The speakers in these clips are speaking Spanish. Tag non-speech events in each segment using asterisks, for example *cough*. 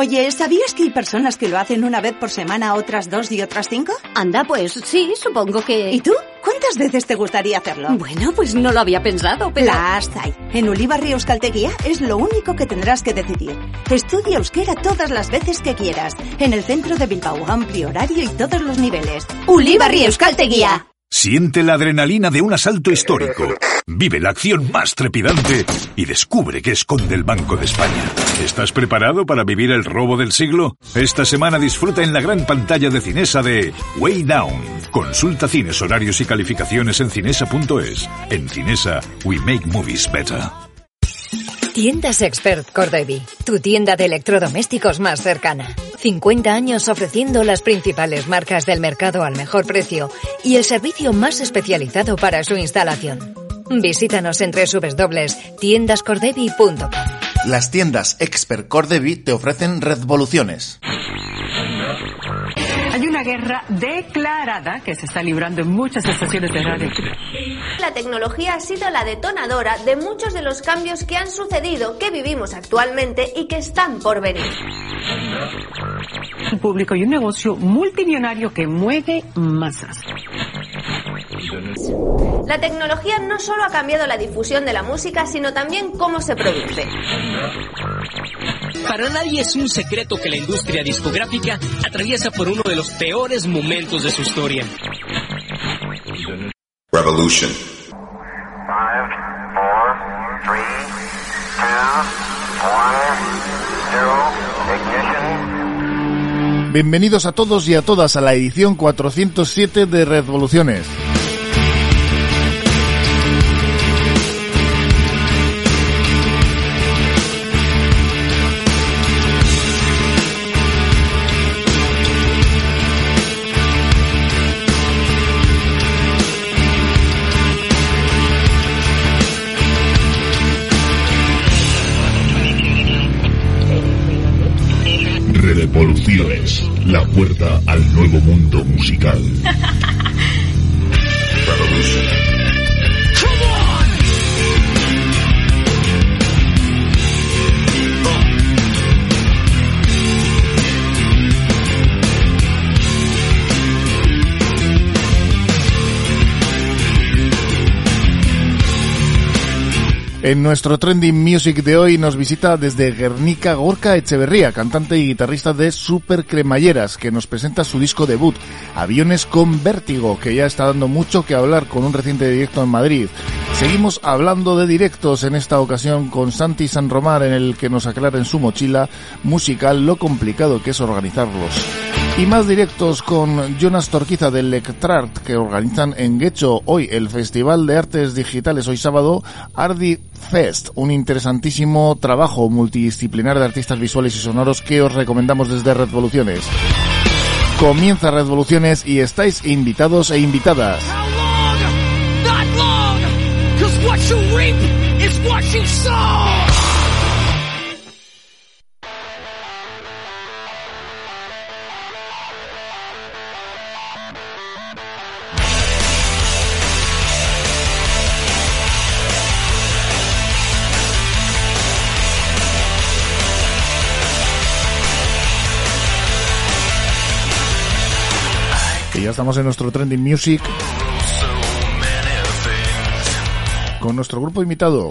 Oye, ¿sabías que hay personas que lo hacen una vez por semana, otras dos y otras cinco? Anda, pues sí, supongo que... ¿Y tú? ¿Cuántas veces te gustaría hacerlo? Bueno, pues no lo había pensado, pero... Las hay. En Ulibarri Euskalteguía es lo único que tendrás que decidir. Estudia euskera todas las veces que quieras. En el centro de Bilbao, amplio horario y todos los niveles. Ulibarri Euskalteguía. Siente la adrenalina de un asalto histórico. Vive la acción más trepidante y descubre qué esconde el Banco de España. ¿Estás preparado para vivir el robo del siglo? Esta semana disfruta en la gran pantalla de Cinesa de Way Down. Consulta cines, horarios y calificaciones en cinesa.es. En Cinesa, we make movies better. Tiendas Expert Cordevi, tu tienda de electrodomésticos más cercana. 50 años ofreciendo las principales marcas del mercado al mejor precio y el servicio más especializado para su instalación. Visítanos en www.tiendascordevi.com. Las tiendas Expert Cordevi te ofrecen revoluciones. Guerra declarada que se está librando en muchas estaciones de radio. La tecnología ha sido la detonadora de muchos de los cambios que han sucedido, que vivimos actualmente y que están por venir. Un público y un negocio multimillonario que mueve masas. La tecnología no solo ha cambiado la difusión de la música, sino también cómo se produce. Para nadie es un secreto que la industria discográfica atraviesa por uno de los peores momentos de su historia. Revolution. Five, four, three, two, one, zero, ignition. Bienvenidos a todos y a todas a la edición 407 de Revoluciones. Revoluciones, puerta al nuevo mundo musical. *laughs* En nuestro Trending Music de hoy nos visita desde Guernica Gorka Echeverría, cantante y guitarrista de Super Cremalleras, que nos presenta su disco debut, Aviones con Vértigo, que ya está dando mucho que hablar con un reciente directo en Madrid. Seguimos hablando de directos en esta ocasión con Santi San Romar, en el que nos aclara en su mochila musical lo complicado que es organizarlos. Y más directos con Jonas Torquiza del Lectrart, que organizan en Guecho hoy el Festival de Artes Digitales, hoy sábado, Ardi Fest, un interesantísimo trabajo multidisciplinar de artistas visuales y sonoros que os recomendamos desde Revoluciones. Comienza Revoluciones y estáis invitados e invitadas. Y ya estamos en nuestro Trending Music con nuestro grupo invitado.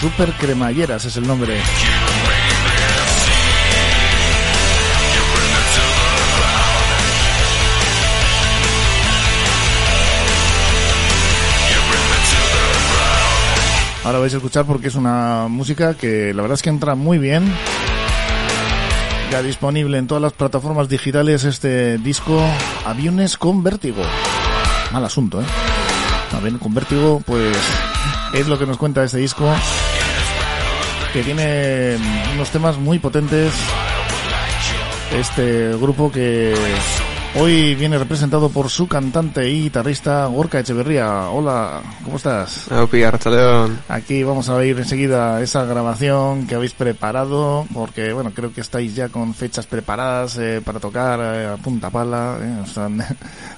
Super Cremalleras es el nombre. Ahora vais a escuchar porque es una música que la verdad es que entra muy bien. Ya disponible en todas las plataformas digitales este disco Aviones con Vértigo. Mal asunto, ¿eh? Aviones con Vértigo, pues es lo que nos cuenta este disco. Que tiene unos temas muy potentes. Este grupo que Hoy viene representado por su cantante y guitarrista Gorka Echeverría. Hola, ¿cómo estás? León. Aquí vamos a oír enseguida esa grabación que habéis preparado, porque bueno, creo que estáis ya con fechas preparadas eh, para tocar eh, a punta pala. Eh, os *laughs* han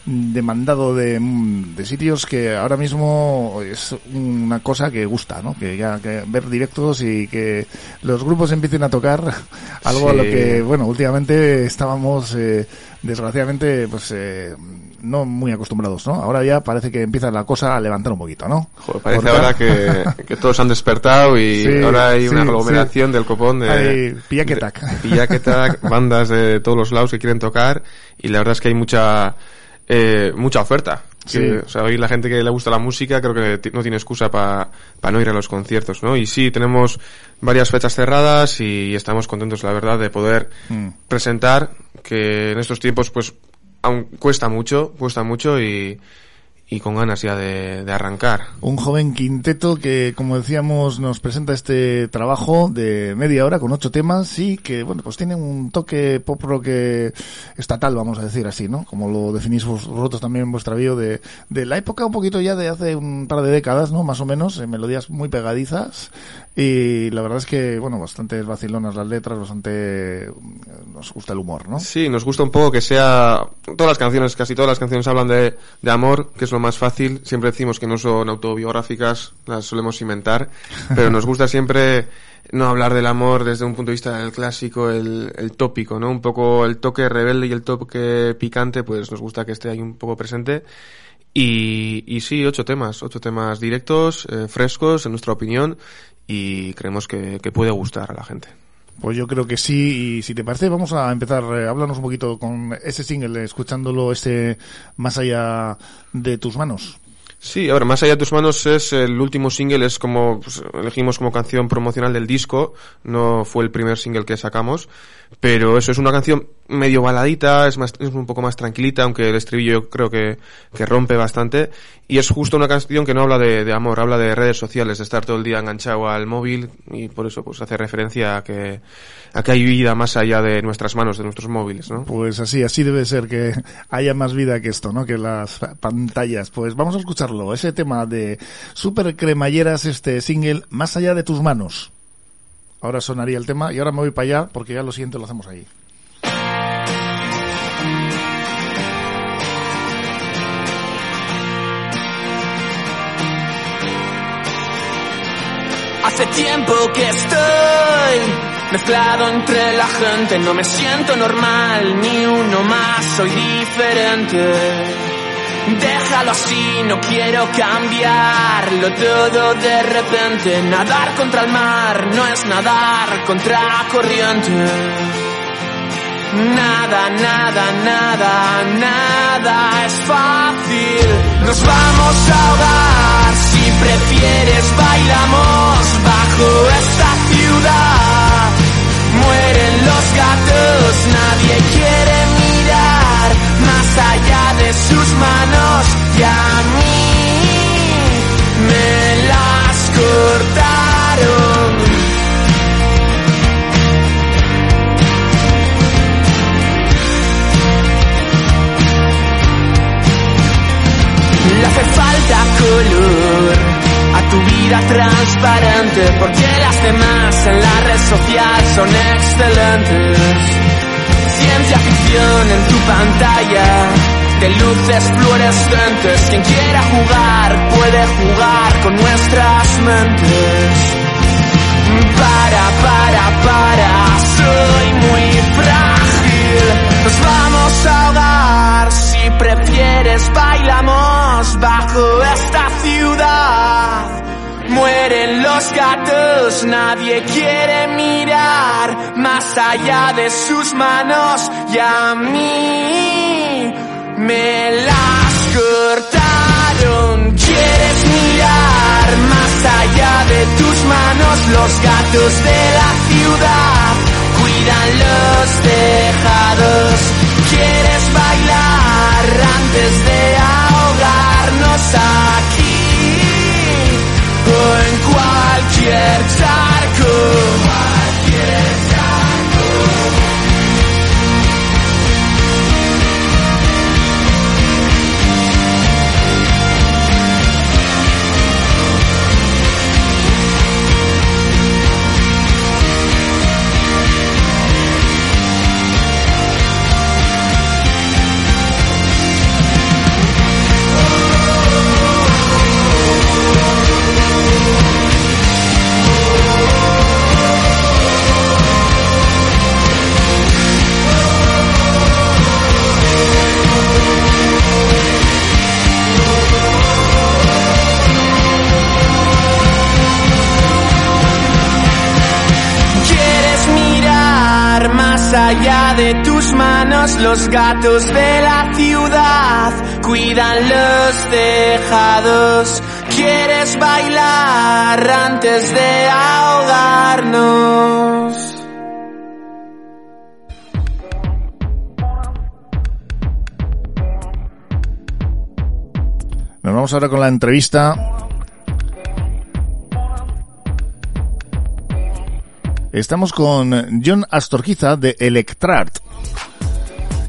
demandado de, de, sitios que ahora mismo es una cosa que gusta, ¿no? Que ya que ver directos y que los grupos empiecen a tocar *laughs* algo a lo que, bueno, últimamente estábamos desgraciadamente, pues eh, no muy acostumbrados, ¿no? Ahora ya parece que empieza la cosa a levantar un poquito, ¿no? Joder, parece ahora que, *laughs* que, todos han despertado y ahora hay una aglomeración del copón de... Hay pillaquetac. Pillaquetac, bandas de todos los lados que quieren tocar y la verdad es que hay mucha, eh, mucha oferta. Sí. o sea, hoy la gente que le gusta la música creo que no tiene excusa para no ir a los conciertos, ¿no? Y sí, tenemos varias fechas cerradas y estamos contentos, la verdad, de poder mm. presentar que en estos tiempos pues aún cuesta mucho, cuesta mucho y, y con ganas ya de, de, arrancar. Un joven quinteto que, como decíamos, nos presenta este trabajo de media hora con ocho temas y que, bueno, pues tiene un toque pop rock estatal, vamos a decir así, ¿no? Como lo definís vosotros también en vuestra bio de, de la época un poquito ya de hace un par de décadas, ¿no? Más o menos, en melodías muy pegadizas y la verdad es que, bueno, bastante vacilonas las letras, bastante nos gusta el humor, ¿no? Sí, nos gusta un poco que sea, todas las canciones, casi todas las canciones hablan de, de amor, que es lo más fácil. Siempre decimos que no son autobiográficas, las solemos inventar, *laughs* pero nos gusta siempre no hablar del amor desde un punto de vista del clásico, el, el, tópico, ¿no? Un poco el toque rebelde y el toque picante, pues nos gusta que esté ahí un poco presente. Y, y sí, ocho temas, ocho temas directos, eh, frescos, en nuestra opinión, y creemos que, que puede gustar a la gente. Pues yo creo que sí, y si te parece, vamos a empezar, eh, háblanos un poquito con ese single, escuchándolo este Más allá de tus manos. Sí, ahora, Más allá de tus manos es el último single, es como, pues, elegimos como canción promocional del disco, no fue el primer single que sacamos, pero eso es una canción medio baladita, es, más, es un poco más tranquilita, aunque el estribillo yo creo que, que rompe bastante. Y es justo una canción que no habla de, amor, habla de redes sociales, de estar todo el día enganchado al móvil y por eso pues hace referencia a que, a que hay vida más allá de nuestras manos, de nuestros móviles, ¿no? Pues así, así debe ser que haya más vida que esto, ¿no? Que las pantallas. Pues vamos a escucharlo, ese tema de Super Cremalleras, este single, Más allá de tus manos. Ahora sonaría el tema y ahora me voy para allá porque ya lo siguiente lo hacemos ahí. Hace tiempo que estoy mezclado entre la gente, no me siento normal, ni uno más, soy diferente. Déjalo así, no quiero cambiarlo todo de repente. Nadar contra el mar no es nadar contra corriente. Nada, nada, nada, nada es fácil. Nos vamos a ahogar. Si prefieres, bailamos bajo esta ciudad. Mueren los gatos, las demás en la red social son excelentes. Ciencia ficción en tu pantalla de luces fluorescentes. Quien quiera jugar puede jugar con nuestras mentes. Para, para, para, soy muy frágil. Nos vamos a ahogar si prefieres bailamos bajo esta los gatos, nadie quiere mirar más allá de sus manos y a mí me las cortaron. ¿Quieres mirar más allá de tus manos? Los gatos de la ciudad cuidan los tejados. ¿Quieres bailar antes de ahogarnos aquí? Cualquier de la ciudad cuidan los tejados. ¿Quieres bailar antes de ahogarnos? Nos vamos ahora con la entrevista. Estamos con John Astorquiza de Electrart,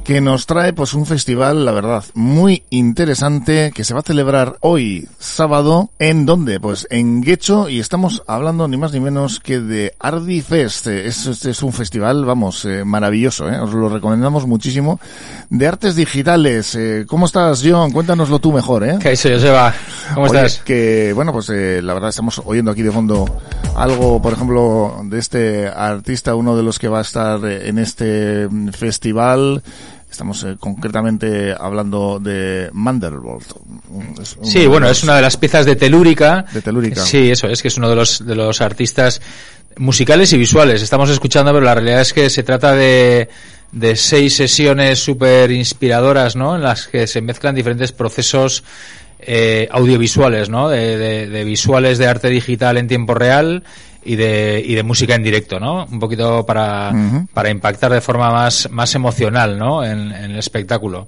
que nos trae pues un festival, la verdad, muy interesante que se va a celebrar hoy sábado. ¿En dónde? Pues en Guecho y estamos hablando ni más ni menos que de Ardi Fest. Es, este es un festival, vamos, eh, maravilloso, ¿eh? os lo recomendamos muchísimo. De artes digitales. Eh, ¿Cómo estás, John? Cuéntanoslo tú mejor, ¿eh? ¿Qué dice, Joseba? ¿Cómo Oye, estás? Que, bueno, pues eh, la verdad estamos oyendo aquí de fondo algo, por ejemplo, de este artista, uno de los que va a estar eh, en este mm, festival. Estamos eh, concretamente hablando de uno Sí, bueno, los- es una de las piezas de Telúrica. De Telúrica. Sí, eso es, que es uno de los, de los artistas musicales y visuales. Estamos escuchando, pero la realidad es que se trata de, de seis sesiones súper inspiradoras, ¿no? En las que se mezclan diferentes procesos eh, audiovisuales, ¿no? De, de- de visuales de arte digital en tiempo real y de, y de música en directo, ¿no? Un poquito para, para impactar de forma más, más emocional, ¿no? En, en el espectáculo.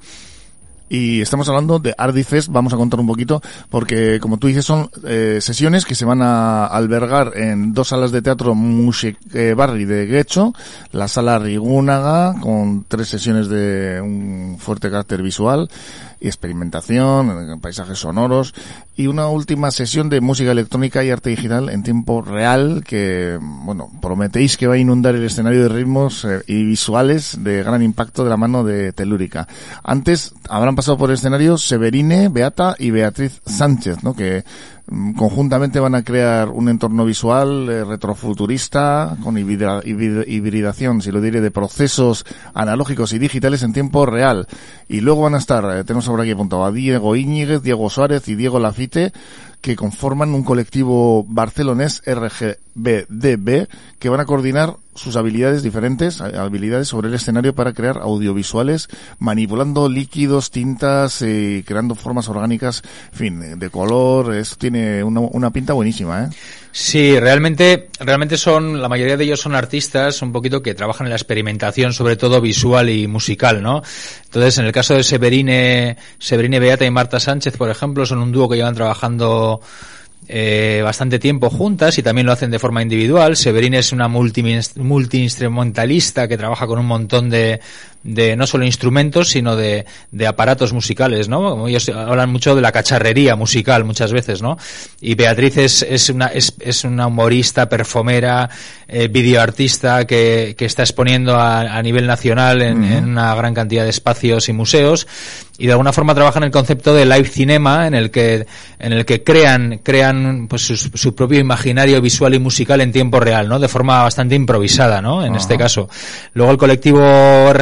Y estamos hablando de Ardifest, vamos a contar un poquito, porque como tú dices son eh, sesiones que se van a albergar en dos salas de teatro Musik eh, Barri de Guecho, la sala Rigúnaga, con tres sesiones de un fuerte carácter visual y experimentación, paisajes sonoros, y una última sesión de música electrónica y arte digital en tiempo real que, bueno, prometéis que va a inundar el escenario de ritmos eh, y visuales de gran impacto de la mano de Telúrica. Antes habrán pasado por el escenario Severine, Beata y Beatriz Sánchez, ¿no? Que conjuntamente van a crear un entorno visual eh, retrofuturista con hibrid- hibrid- hibridación, si lo diré, de procesos analógicos y digitales en tiempo real. Y luego van a estar, eh, tenemos ahora aquí apuntado a Diego Íñiguez, Diego Suárez y Diego Lafite, que conforman un colectivo barcelonés RGBDB que van a coordinar sus habilidades diferentes, eh, habilidades sobre el escenario para crear audiovisuales, manipulando líquidos, tintas, eh, creando formas orgánicas, fin, de color, esto tiene una, una pinta buenísima, ¿eh? Sí, realmente, realmente son, la mayoría de ellos son artistas un poquito que trabajan en la experimentación, sobre todo visual y musical, ¿no? Entonces, en el caso de Severine, Severine Beata y Marta Sánchez, por ejemplo, son un dúo que llevan trabajando eh, bastante tiempo juntas y también lo hacen de forma individual. Severine es una multi- multi-instrumentalista que trabaja con un montón de, de no solo instrumentos, sino de, de aparatos musicales, ¿no? Ellos hablan mucho de la cacharrería musical muchas veces, ¿no? Y Beatriz es, es una, es, es una humorista, perfumera, eh, videoartista que, que está exponiendo a, a nivel nacional en, una gran cantidad de espacios y museos y de alguna forma trabajan el concepto de live cinema en el que en el que crean crean pues su, su propio imaginario visual y musical en tiempo real no de forma bastante improvisada no en Ajá. este caso luego el colectivo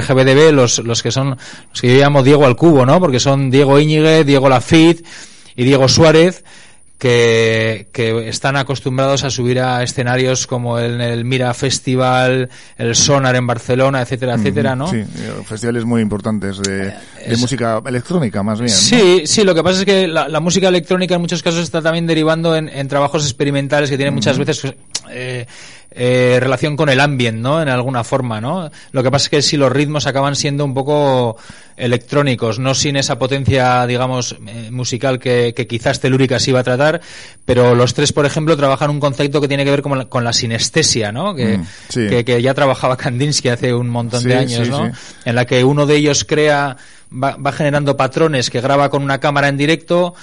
Los los que son los que yo llamo Diego al cubo no porque son Diego Íñiguez Diego Lafitte y Diego Suárez que, que están acostumbrados a subir a escenarios como el, el Mira Festival, el Sonar en Barcelona, etcétera, etcétera, ¿no? Sí, eh, festivales muy importantes de, de música electrónica, más bien. ¿no? Sí, sí, lo que pasa es que la, la música electrónica en muchos casos está también derivando en, en trabajos experimentales que tienen muchas veces eh, eh, relación con el ambient, ¿no? En alguna forma, ¿no? Lo que pasa es que si los ritmos acaban siendo un poco electrónicos, no sin esa potencia, digamos, eh, musical que, que quizás Telúrica sí va a tratar, pero los tres, por ejemplo, trabajan un concepto que tiene que ver con la, con la sinestesia, ¿no? Que, Mm, sí. que, que ya trabajaba Kandinsky hace un montón de años, sí, ¿no? sí. En la que uno de ellos crea, va, va generando patrones que graba con una cámara en directo,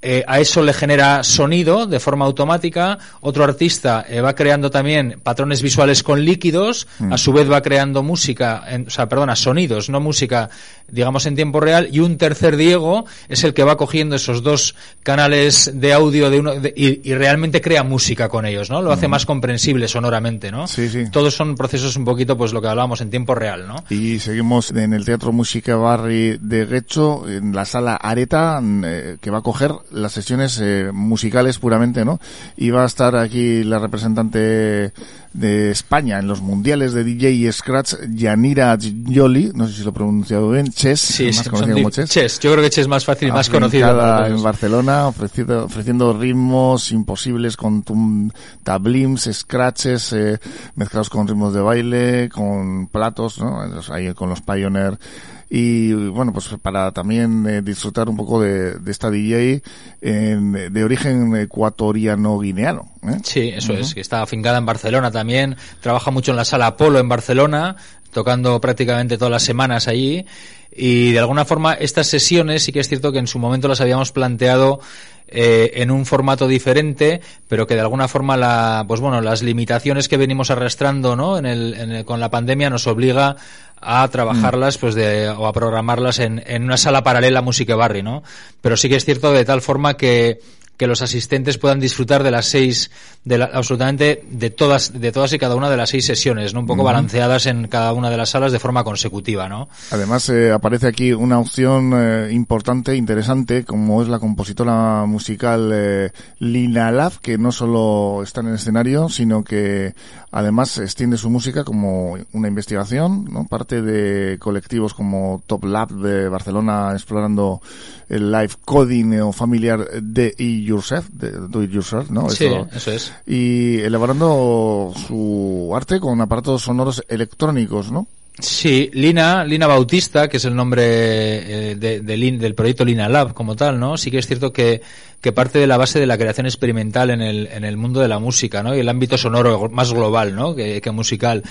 eh, a eso le genera sonido de forma automática. Otro artista eh, va creando también patrones visuales con líquidos. Mm. A su vez va creando música, en- o sea, perdona, sonidos, no música, digamos, en tiempo real. Y un tercer Diego es el que va cogiendo esos dos canales de audio de uno de- y, y realmente crea música con ellos, ¿no? Lo hace más comprensible sonoramente, ¿no? Sí, sí. Todos son procesos un poquito, pues lo que hablábamos en tiempo real, ¿no? Y seguimos en el Teatro Música Barri de Guecho, en la sala Areta, eh, que va a coger las sesiones eh, musicales puramente, ¿no? Y va a estar aquí la representante de España en los mundiales de DJ y Scratch, Yanira Gioli, no sé si lo he pronunciado bien, Chess, Sí, más sí, como di- Chess. Chess. Yo creo que Chess es más fácil y más conocido. En. Barcelona, ofreciendo, ofreciendo ritmos imposibles con tablims, scratches, eh, mezclados con ritmos de baile, con platos, ¿no? Ahí con los Pioneer. Y bueno, pues para también eh, disfrutar un poco de, de esta DJ en- de origen ecuatoriano-guineano. ¿eh? Sí, eso es, que está afincada en Barcelona también, trabaja mucho en la sala Apolo en Barcelona, tocando prácticamente todas las semanas allí, y de alguna forma estas sesiones sí que es cierto que en su momento las habíamos planteado eh, en un formato diferente, pero que de alguna forma la, pues bueno, las limitaciones que venimos arrastrando, ¿no? En el, en el- con la pandemia nos obliga a trabajarlas, pues de, o a programarlas en, en una sala paralela a Musique Barri, ¿no? Pero sí que es cierto de tal forma que, que los asistentes puedan disfrutar de las seis, de la- absolutamente de todas, de todas y cada una de las seis sesiones, ¿no? Un poco balanceadas en cada una de las salas de forma consecutiva, ¿no? Además, eh, aparece aquí una opción eh, importante, interesante, como es la compositora musical eh, Lina Lab, que no solo está en el escenario, sino que además extiende su música como una investigación, ¿no? Parte de colectivos como Top Lab de Barcelona explorando el live coding o familiar de It Yourself, de Do It Yourself, ¿no? Sí, eso es. Y elaborando su arte con aparatos sonoros electrónicos, ¿no? Sí, Lina, Lina Bautista, que es el nombre eh, de- de Lin- del proyecto Lina Lab como tal, ¿no? Sí que es cierto que, que parte de la base de la creación experimental en el, en el mundo de la música, ¿no? Y el ámbito sonoro más global, ¿no? Que, que musical.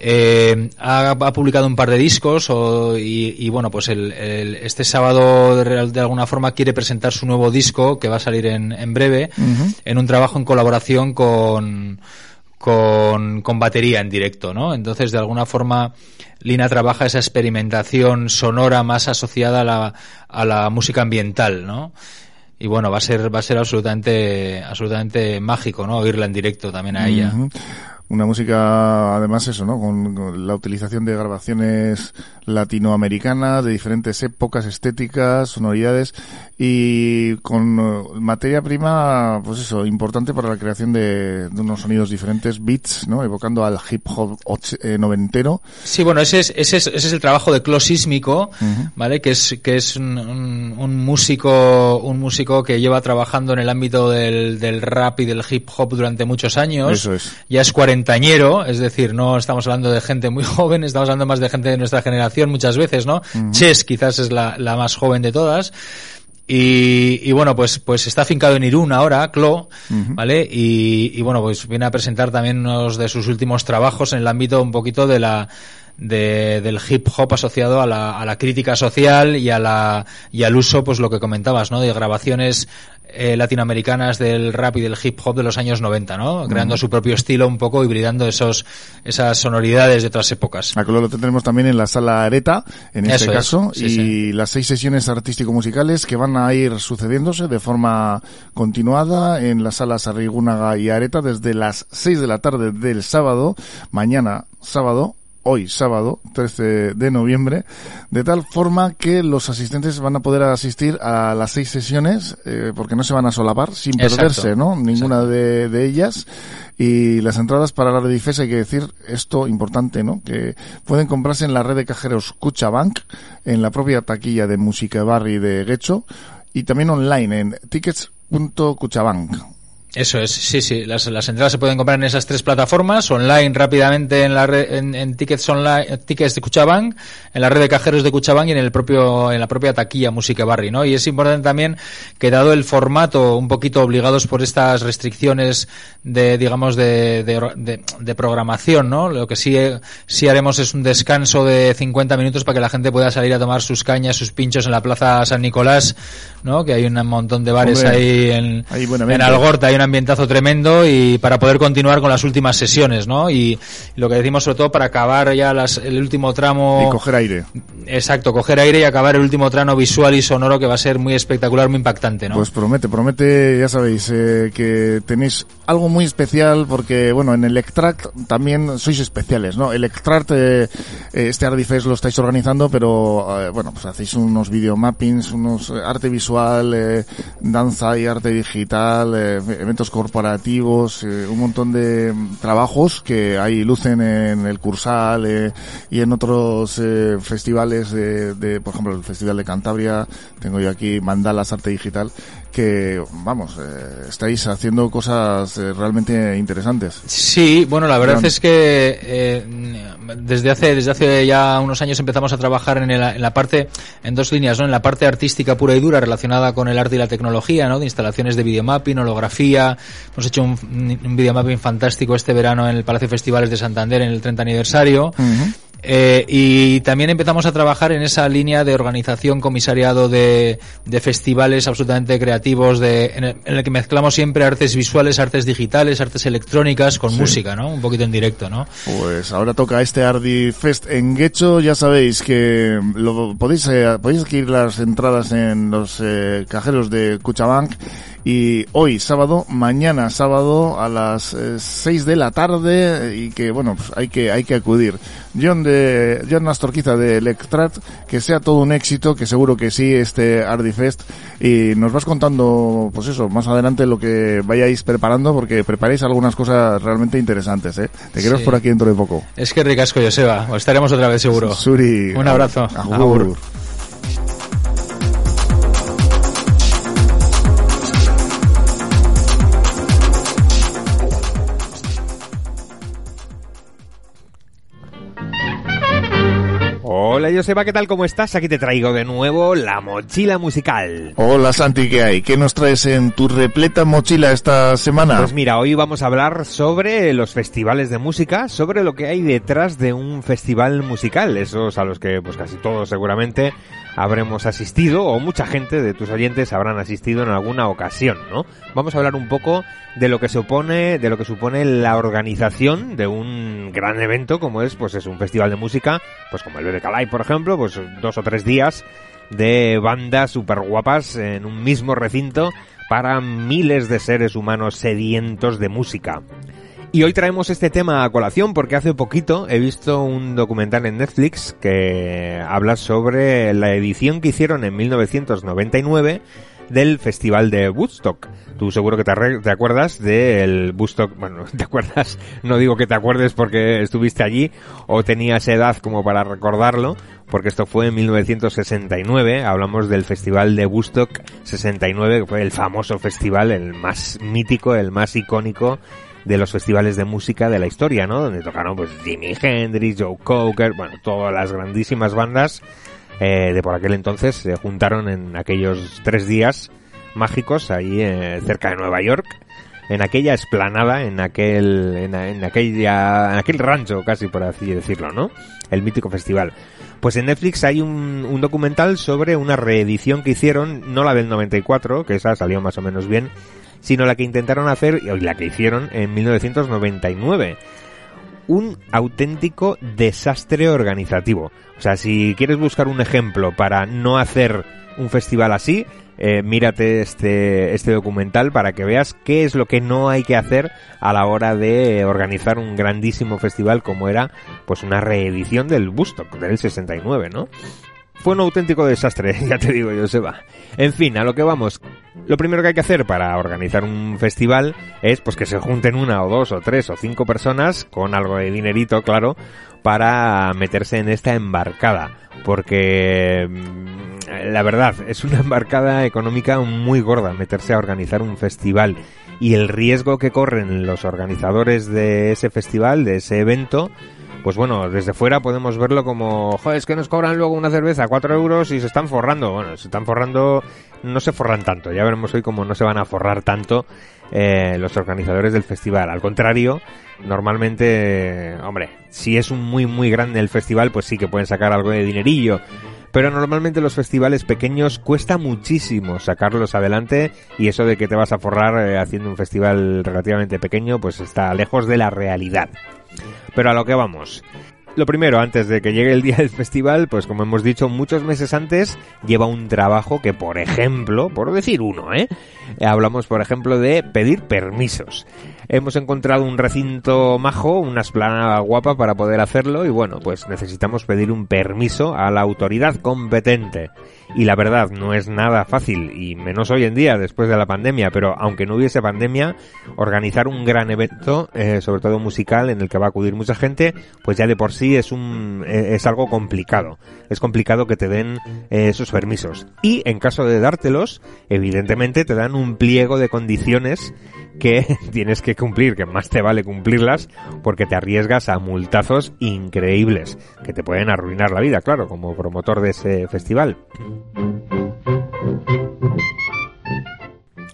Eh, ha, ha publicado un par de discos o- y, y, bueno, pues el, el- este sábado de, alguna forma quiere presentar su nuevo disco que va a salir en, en breve en un trabajo en colaboración con, con, con batería en directo, ¿no? Entonces, de alguna forma, Lina trabaja esa experimentación sonora más asociada a la, a la música ambiental, ¿no? Y bueno, va a ser, va a ser absolutamente, absolutamente mágico, ¿no? Oírla en directo también a ella. Una música, además eso, ¿no? Con, con la utilización de grabaciones latinoamericanas, de diferentes épocas, estéticas, sonoridades, y con eh, materia prima, pues eso, importante para la creación de, de unos sonidos diferentes, beats, ¿no? Evocando al hip hop och- eh, noventero. Sí, bueno, ese es, ese es, ese es el trabajo de Clo Sísmico. ¿vale? Que es, que es un, un- un músico, un músico que lleva trabajando en el ámbito del, del rap y del hip hop durante muchos años. Eso es. Ya es es decir, no estamos hablando de gente muy *laughs* joven, estamos hablando más de gente de nuestra generación muchas veces, ¿no? Ujú. Chess quizás es la, la más joven de todas. Y, y bueno, pues, pues está afincado en Irún ahora, Clo. ¿vale? Y, y bueno, pues viene a presentar también unos de sus últimos trabajos en el ámbito un poquito de la, de, del hip hop asociado a la, a la crítica social y a la, y al uso, pues lo que comentabas, ¿no? De grabaciones eh, latinoamericanas del rap y del hip hop de los años 90, ¿no? Creando su propio estilo un poco, hibridando esos, esas sonoridades de otras épocas. A lo tendremos también en la sala Areta, en este es, caso, sí, y sí. las seis sesiones artístico-musicales que van a ir sucediéndose de forma continuada en las salas Arrigúnaga y Areta desde las seis de la tarde del sábado, mañana sábado, hoy sábado, 13 de noviembre, de tal forma que los asistentes van a poder asistir a las seis sesiones, eh, porque no se van a solapar, sin Exacto. perderse, ¿no? Ninguna de, de ellas. Y las entradas para la Redifes hay que decir esto importante, ¿no? Que pueden comprarse en la red de cajeros Cuchabank, en la propia taquilla de Música Barri de Guecho, y también online en tickets.cuchabank. Eso es, sí, sí. Las, las entradas se pueden comprar en esas tres plataformas, online rápidamente en la red, en, en tickets online, tickets de Cuchabank, en la red de cajeros de Cuchabank y en el propio, en la propia taquilla Música Barri, ¿no? Y es importante también que dado el formato, un poquito obligados por estas restricciones de, digamos, de, de, de, de programación, ¿no? Lo que sí, sí haremos es un descanso de 50 minutos para que la gente pueda salir a tomar sus cañas, sus pinchos en la Plaza San Nicolás, ¿no? Que hay un montón de bares Hombre, ahí en, en. Algorta, hay un ambientazo tremendo y para poder continuar con las últimas sesiones, ¿no? Y lo que decimos sobre todo para acabar ya las, el último tramo. Y coger aire. Exacto, coger aire y acabar el último tramo visual y sonoro que va a ser muy espectacular, muy impactante, ¿no? Pues promete, promete, ya sabéis, eh, que tenéis algo muy especial porque, bueno, en el Extract también sois especiales, ¿no? El Extract, eh, eh, este Ardifest lo estáis organizando, pero, eh, bueno, pues hacéis unos videomappings, unos eh, arte visual, eh, danza y arte digital, eventos corporativos, un montón de trabajos que ahí lucen en el Cursal y en otros festivales de, de, por ejemplo, el Festival de Cantabria, tengo yo aquí Mandalas Arte Digital, que, vamos, eh, estáis haciendo cosas eh, realmente interesantes. Sí, bueno, la verdad es que eh, desde hace desde hace ya unos años empezamos a trabajar en, el- en la parte en dos líneas, ¿no? En la parte artística pura y dura relacionada con el arte y la tecnología, ¿no? De instalaciones de videomapping, holografía. Hemos hecho un, un videomapping fantástico este verano en el Palacio de Festivales de Santander en el 30 aniversario. Eh, y también empezamos a trabajar en esa línea de organización, comisariado de, de festivales absolutamente creativos, de, en, el, en el que mezclamos siempre artes visuales, artes digitales, artes electrónicas con Sí. música, ¿no? Un poquito en directo, ¿no? Pues ahora toca este Ardi Fest en Guecho. Ya sabéis que lo podéis eh, podéis adquirir las entradas en los eh, cajeros de Cuchabank. Y hoy sábado, mañana sábado a las 6 de la tarde y que bueno, pues hay que hay que acudir. John de John Astorquiza de Electrat, que sea todo un éxito, que seguro que sí este Ardi Fest y nos vas contando pues eso, más adelante lo que vayáis preparando porque preparáis algunas cosas realmente interesantes, ¿eh? Te queremos Sí. por aquí dentro de poco. Es que ricasco, Joseba. Estaremos otra vez seguro. Suri. Un abrazo. Agur. Agur. Hola Joseba, ¿qué tal? ¿Cómo estás? Aquí te traigo de nuevo la mochila musical. Hola Santi, ¿qué hay? ¿Qué nos traes en tu repleta mochila esta semana? Pues mira, hoy vamos a hablar sobre los festivales de música, sobre lo que hay detrás de un festival musical, esos a los que pues casi todos seguramente habremos asistido o mucha gente de tus oyentes habrán asistido en alguna ocasión, ¿no? Vamos a hablar un poco de lo que supone, de lo que supone la organización de un gran evento como es pues es un festival de música, pues como el BBK Live, por ejemplo, pues dos o tres días de bandas super guapas en un mismo recinto para miles de seres humanos sedientos de música. Y hoy traemos este tema a colación porque hace poquito he visto un documental en Netflix que habla sobre la edición que hicieron en 1999 del Festival de Woodstock. Tú seguro que te, acuerdas del Woodstock, bueno, *laughs* te acuerdas, no digo que te acuerdes porque estuviste allí o tenías edad como para recordarlo, porque esto fue en 1969, hablamos del Festival de Woodstock 69, que fue el famoso festival, el más mítico, el más icónico de los festivales de música de la historia, ¿no? Donde tocaron pues Jimi Hendrix, Joe Cocker, bueno, todas las grandísimas bandas eh, de por aquel entonces se juntaron en aquellos tres días mágicos ahí eh, cerca de Nueva York en aquella esplanada en aquel en, en aquella en aquel rancho casi por así decirlo no el mítico festival pues en Netflix hay un, un documental sobre una reedición que hicieron no la del 94 que esa salió más o menos bien sino la que intentaron hacer y la que hicieron en 1999 un auténtico desastre organizativo. O sea, si quieres buscar un ejemplo para no hacer un festival así, eh, mírate este, este documental para que veas qué es lo que no hay que hacer a la hora de organizar un grandísimo festival como era pues una reedición del Bustock del 69, ¿no? Fue un auténtico desastre, *laughs* ya te digo, Joseba. En fin, a lo que vamos. Lo primero que hay que hacer para organizar un festival es pues que se junten una o dos o tres o cinco personas con algo de dinerito, claro, para meterse en esta embarcada. Porque mm, la verdad, es una embarcada económica muy gorda meterse a organizar un festival. Y el riesgo que corren los organizadores de ese festival, de ese evento, pues bueno, desde fuera podemos verlo como, joder, es que nos cobran luego una cerveza a 4 euros y se están forrando. Bueno, se están forrando, no se forran tanto. Ya veremos hoy cómo no se van a forrar tanto eh, los organizadores del festival. Al contrario, normalmente, hombre, si es un muy, muy grande el festival, pues sí que pueden sacar algo de dinerillo. Pero normalmente los festivales pequeños cuesta muchísimo sacarlos adelante y eso de que te vas a forrar eh, haciendo un festival relativamente pequeño pues está lejos de la realidad. Pero a lo que vamos. Lo primero, antes de que llegue el día del festival, pues como hemos dicho muchos meses antes, lleva un trabajo que, por ejemplo, por decir uno, ¿eh? Hablamos, por ejemplo, de pedir permisos. Hemos encontrado un recinto majo, una esplanada guapa para poder hacerlo y bueno, pues necesitamos pedir un permiso a la autoridad competente. Y la verdad, no es nada fácil, y menos hoy en día, después de la pandemia, pero aunque no hubiese pandemia, organizar un gran evento, eh, sobre todo musical, en el que va a acudir mucha gente, pues ya de por sí es un, eh, es algo complicado. Es complicado que te den eh, esos permisos. Y en caso de dártelos, evidentemente te dan un pliego de condiciones que *laughs* tienes que cumplir, que más te vale cumplirlas, porque te arriesgas a multazos increíbles, que te pueden arruinar la vida, claro, como promotor de ese festival.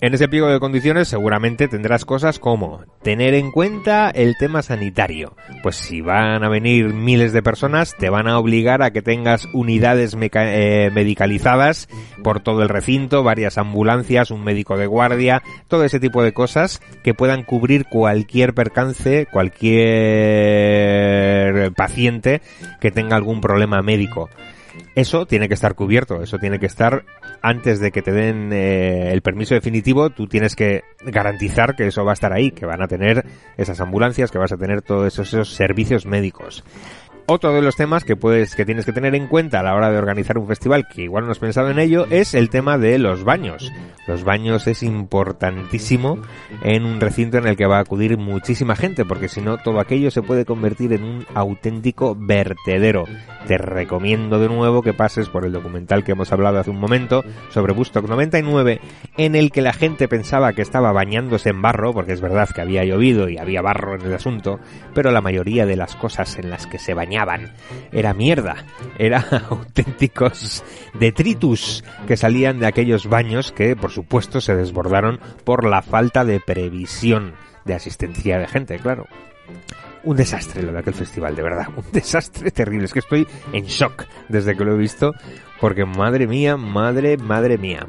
En ese pliego de condiciones seguramente tendrás cosas como tener en cuenta el tema sanitario. Pues si van a venir miles de personas, te van a obligar a que tengas unidades eh, medicalizadas por todo el recinto, varias ambulancias, un médico de guardia, todo ese tipo de cosas que puedan cubrir cualquier percance, cualquier paciente que tenga algún problema médico. Eso tiene que estar cubierto, eso tiene que estar antes de que te den eh, el permiso definitivo, tú tienes que garantizar que eso va a estar ahí, que van a tener esas ambulancias, que vas a tener todos esos, esos servicios médicos. Otro de los temas que puedes, que tienes que tener en cuenta a la hora de organizar un festival, que igual no has pensado en ello, es el tema de los baños. Los baños es importantísimo en un recinto en el que va a acudir muchísima gente, porque si no, todo aquello se puede convertir en un auténtico vertedero. Te recomiendo de nuevo que pases por el documental que hemos hablado hace un momento sobre Bustock 99, en el que la gente pensaba que estaba bañándose en barro, porque es verdad que había llovido y había barro en el asunto, pero la mayoría de las cosas en las que se era mierda, era *laughs* auténticos detritus que salían de aquellos baños que por supuesto se desbordaron por la falta de previsión de asistencia de gente, claro. Un desastre lo de aquel festival, de verdad, un desastre terrible. Es que estoy en shock desde que lo he visto, porque madre mía, madre, madre mía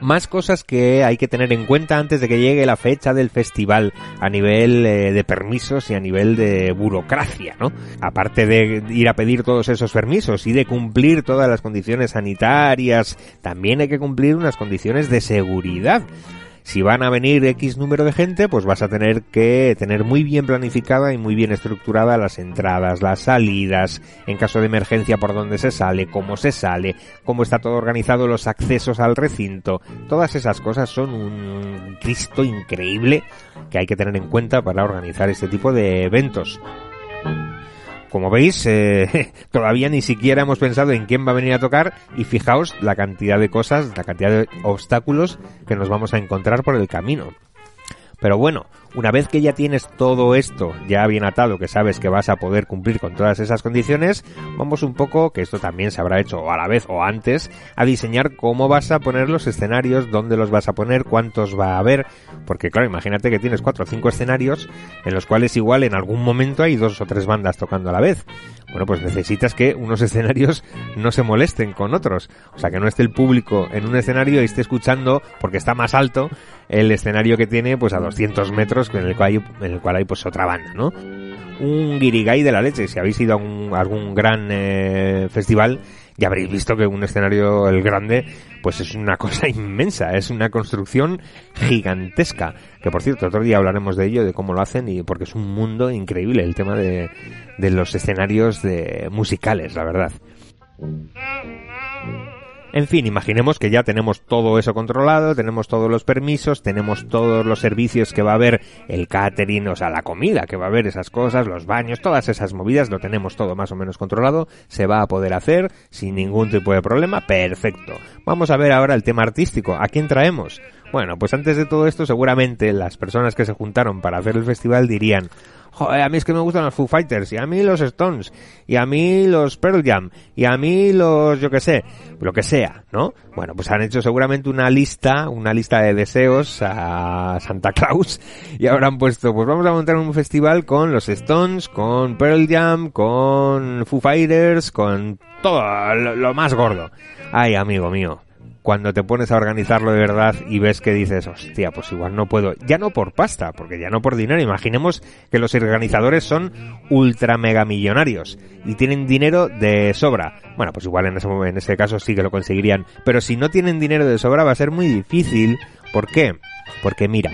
más cosas que hay que tener en cuenta antes de que llegue la fecha del festival a nivel eh, de permisos y a nivel de burocracia, ¿no? Aparte de ir a pedir todos esos permisos y de cumplir todas las condiciones sanitarias, también hay que cumplir unas condiciones de seguridad. Si van a venir X número de gente, pues vas a tener que tener muy bien planificada y muy bien estructurada las entradas, las salidas, en caso de emergencia por dónde se sale, cómo se sale, cómo está todo organizado, los accesos al recinto. Todas esas cosas son un Cristo increíble que hay que tener en cuenta para organizar este tipo de eventos como veis, eh, *laughs* todavía ni siquiera hemos pensado en quién va a venir a tocar y fijaos la cantidad de cosas, la cantidad de obstáculos que nos vamos a encontrar por el camino. Pero bueno, una vez que ya tienes todo esto ya bien atado, que sabes que vas a poder cumplir con todas esas condiciones, vamos un poco, que esto también se habrá hecho a la vez o antes, a diseñar cómo vas a poner los escenarios, dónde los vas a poner, cuántos va a haber, porque claro, imagínate que tienes cuatro o cinco escenarios en los cuales igual en algún momento hay dos o tres bandas tocando a la vez. Bueno, pues necesitas que unos *laughs* escenarios no se molesten con otros, o sea, que no esté el público en un escenario y esté escuchando porque está más alto el escenario que tiene pues a 200 metros en el cual hay, en el cual hay pues otra banda, ¿no? un guirigay de la leche. Si habéis ido a un- algún gran eh, festival, ya habréis visto que un escenario, el grande, pues es una *laughs* cosa inmensa, es una construcción gigantesca. Que por cierto, otro día hablaremos de ello, de cómo lo hacen, y porque es un mundo increíble el tema de, de los escenarios de musicales, la verdad. En fin, imaginemos que ya tenemos todo eso controlado, tenemos todos los permisos, tenemos todos los servicios que va a haber, el catering, o sea, la comida que va a haber, esas cosas, los baños, todas esas movidas, lo tenemos todo más o menos controlado, se va a poder hacer sin ningún tipo de problema, perfecto. Vamos a ver ahora el tema artístico, ¿a quién traemos? Bueno, pues antes de todo esto seguramente las personas que se juntaron para hacer el festival dirían, Joder, a mí es que me gustan los Foo Fighters, y a mí los Stones, y a mí los Pearl Jam, y a mí los, yo que sé, lo que sea, ¿no? Bueno, pues han hecho seguramente una lista, una lista de deseos a Santa Claus, y habrán puesto, pues vamos a montar un festival con los Stones, con Pearl Jam, con Foo Fighters, con todo lo más gordo. Ay, amigo mío, cuando te pones a organizarlo de verdad y ves que dices, hostia, pues igual no puedo, ya no por pasta, porque ya no por dinero, imaginemos que los organizadores son ultra mega millonarios y tienen dinero de sobra. Bueno, pues igual en ese, en ese caso sí que lo conseguirían, pero si no tienen dinero de sobra va a ser muy difícil. ¿Por qué? Porque mira,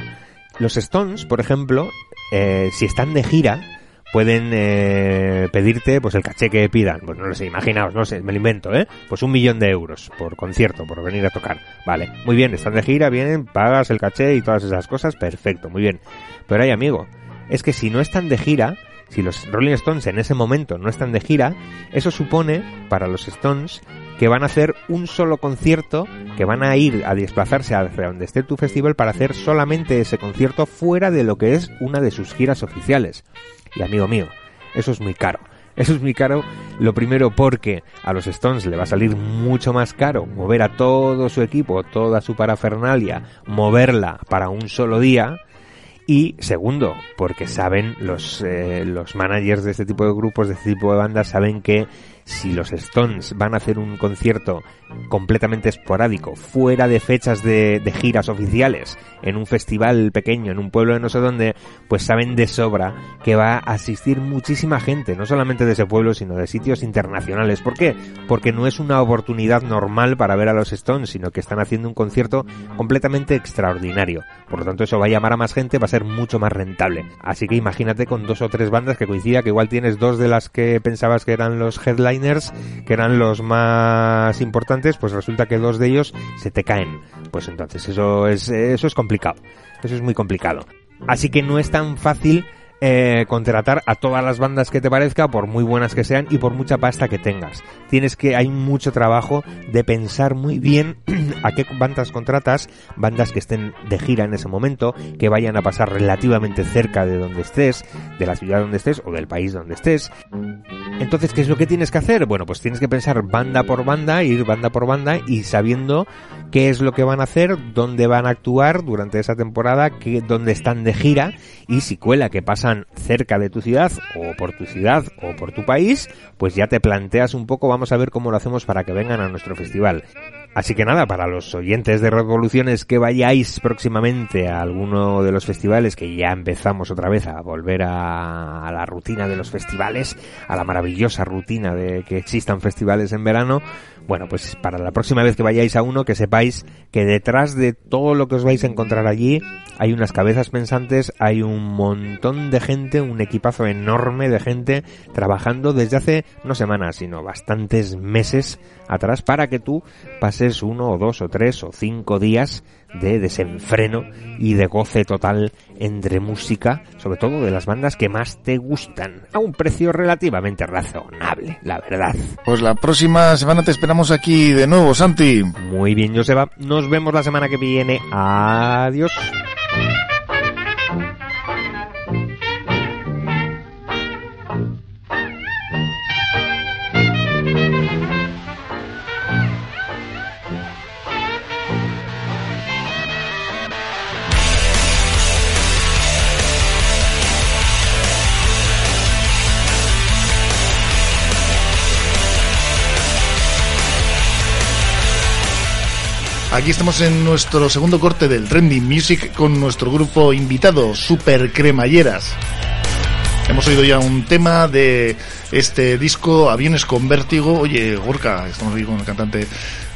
los Stones, por ejemplo, eh, si están de gira, pueden eh, pedirte pues el caché que pidan. Pues no lo sé, imaginaos, no sé, me lo invento, ¿eh? Pues un millón de euros por concierto, por venir a tocar. Vale, muy bien, están de gira, vienen, pagas el caché y todas esas cosas, perfecto, muy bien. Pero hay amigo, es que si no están de gira, si los Rolling Stones en ese momento no están de gira, eso supone para los Stones que van a hacer un solo concierto, que van a ir a desplazarse hacia donde esté tu festival para hacer solamente ese concierto fuera de lo que es una de sus giras oficiales. Y amigo mío, eso es muy caro. Eso es muy caro, lo primero porque a los Stones le va a salir mucho más caro mover a todo su equipo, toda su parafernalia, moverla para un solo día, y segundo, porque saben los, eh, los managers de este tipo de grupos, de este tipo de bandas, saben que si los Stones van a hacer un concierto completamente esporádico, fuera de fechas de, giras oficiales, en un festival pequeño, en un pueblo de no sé dónde, pues saben de sobra que va a asistir muchísima gente, no solamente de ese pueblo, sino de sitios internacionales. ¿Por qué? Porque no es una oportunidad normal para ver a los Stones, sino que están haciendo un concierto completamente extraordinario. Por lo tanto, eso va a llamar a más gente, va a ser mucho más rentable. Así que imagínate con dos o tres bandas que coincida que igual tienes dos de las que pensabas que eran los que eran los más importantes, pues resulta que dos de ellos se te caen. Pues entonces eso es, eso es complicado. Eso es muy complicado. Así que no es tan fácil eh, contratar a todas las bandas que te parezca, por muy buenas que sean y por mucha pasta que tengas. Tienes que, hay mucho trabajo de pensar muy bien *clears throat* a qué bandas contratas, bandas que estén de gira en ese momento, que vayan a pasar relativamente cerca de donde estés, de la ciudad donde estés o del país donde estés. Entonces, ¿qué es lo que tienes que hacer? Bueno, pues tienes que pensar banda por banda, ir banda por banda y sabiendo qué es lo que van a hacer, dónde van a actuar durante esa temporada, qué, dónde están de gira y si cuela que pasan cerca de tu ciudad o por tu ciudad o por tu país, pues ya te planteas un poco, vamos a ver cómo lo hacemos para que vengan a nuestro festival. Así que nada, para los oyentes de Revoluciones que vayáis próximamente a alguno de los festivales, que ya empezamos otra vez a volver a, la rutina de los festivales, a la maravillosa rutina de que existan festivales en verano, bueno, pues para la próxima vez que vayáis a uno, que sepáis que detrás de todo lo que os vais a encontrar allí, hay unas cabezas pensantes, hay un montón de gente, un equipazo enorme de gente trabajando desde hace no semanas, sino bastantes meses atrás para que tú pases uno o dos o tres o cinco días de desenfreno y de goce total entre música, sobre todo de las bandas que más te gustan, a un precio relativamente razonable, la verdad. Pues la próxima semana te esperamos aquí de nuevo, Santi. Muy bien, Joseba. Nos vemos la semana que viene. Adiós. Aquí estamos en nuestro segundo corte del Trending Music con nuestro grupo invitado, Super Cremalleras. Hemos oído ya un tema de este disco, Aviones con Vértigo. Oye, Gorka, estamos aquí con el cantante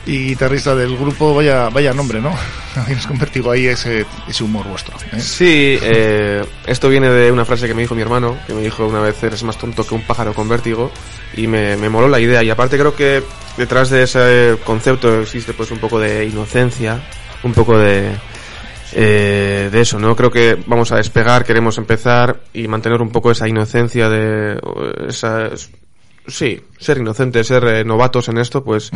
y guitarrista del grupo, vaya, vaya nombre, ¿no? *laughs* Aviones con Vértigo, ahí ese, ese humor vuestro. ¿eh? Sí, eh, esto viene de una frase que me dijo mi hermano, que me dijo una vez, eres más tonto que un pájaro con vértigo, y me, me moló la idea. Y aparte creo que detrás de ese concepto existe pues un poco de inocencia, un poco de, eh, de eso, ¿no? Creo que vamos a despegar, queremos empezar y mantener un poco esa inocencia de esa, sí, ser inocente, ser eh, novatos en esto, pues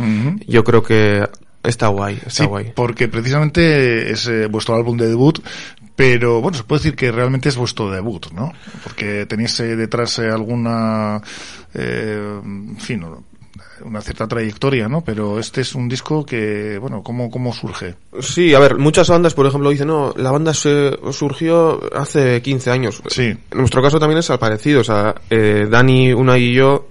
yo creo que está guay, está Sí, guay. porque precisamente es eh, vuestro álbum de debut, pero bueno, se puede decir que realmente es vuestro debut, ¿no? Porque tenéis eh, detrás alguna, eh, en fin, una cierta trayectoria, ¿no? Pero este es un disco que, bueno, ¿cómo, cómo surge? Sí, a ver, muchas bandas, por ejemplo, dicen, no, la banda se surgió hace 15 años. Sí. En nuestro caso también es al parecido, o sea, eh, Dani, Una y yo,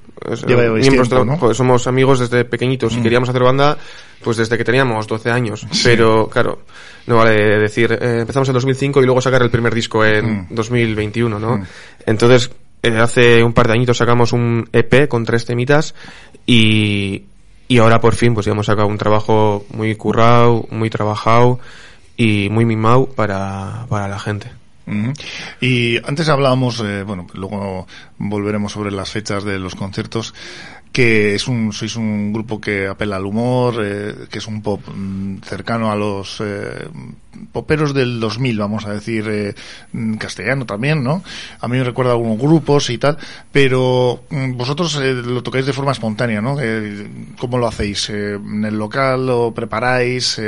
pues somos amigos desde pequeñitos y Mm. queríamos hacer banda, pues desde que teníamos 12 años. Pero, claro, no vale decir, eh, empezamos en 2005 y luego sacar el primer disco en 2021, ¿no? Mm. Entonces, eh, hace un par de añitos sacamos un EP con tres temitas y, y ahora por fin pues ya hemos sacado un trabajo muy currado, muy trabajado y muy mimado para, para la gente. Y antes hablábamos, eh, bueno, luego volveremos sobre las fechas de los conciertos, que es un, sois un grupo que apela al humor, eh, que es un pop mm, cercano a los eh, poperos del 2000, vamos a decir, eh, castellano también, ¿no? A mí me recuerda a algunos grupos y tal, pero mm, vosotros eh, lo tocáis de forma espontánea, ¿no? Eh, ¿Cómo lo hacéis? Eh, ¿En el local lo preparáis?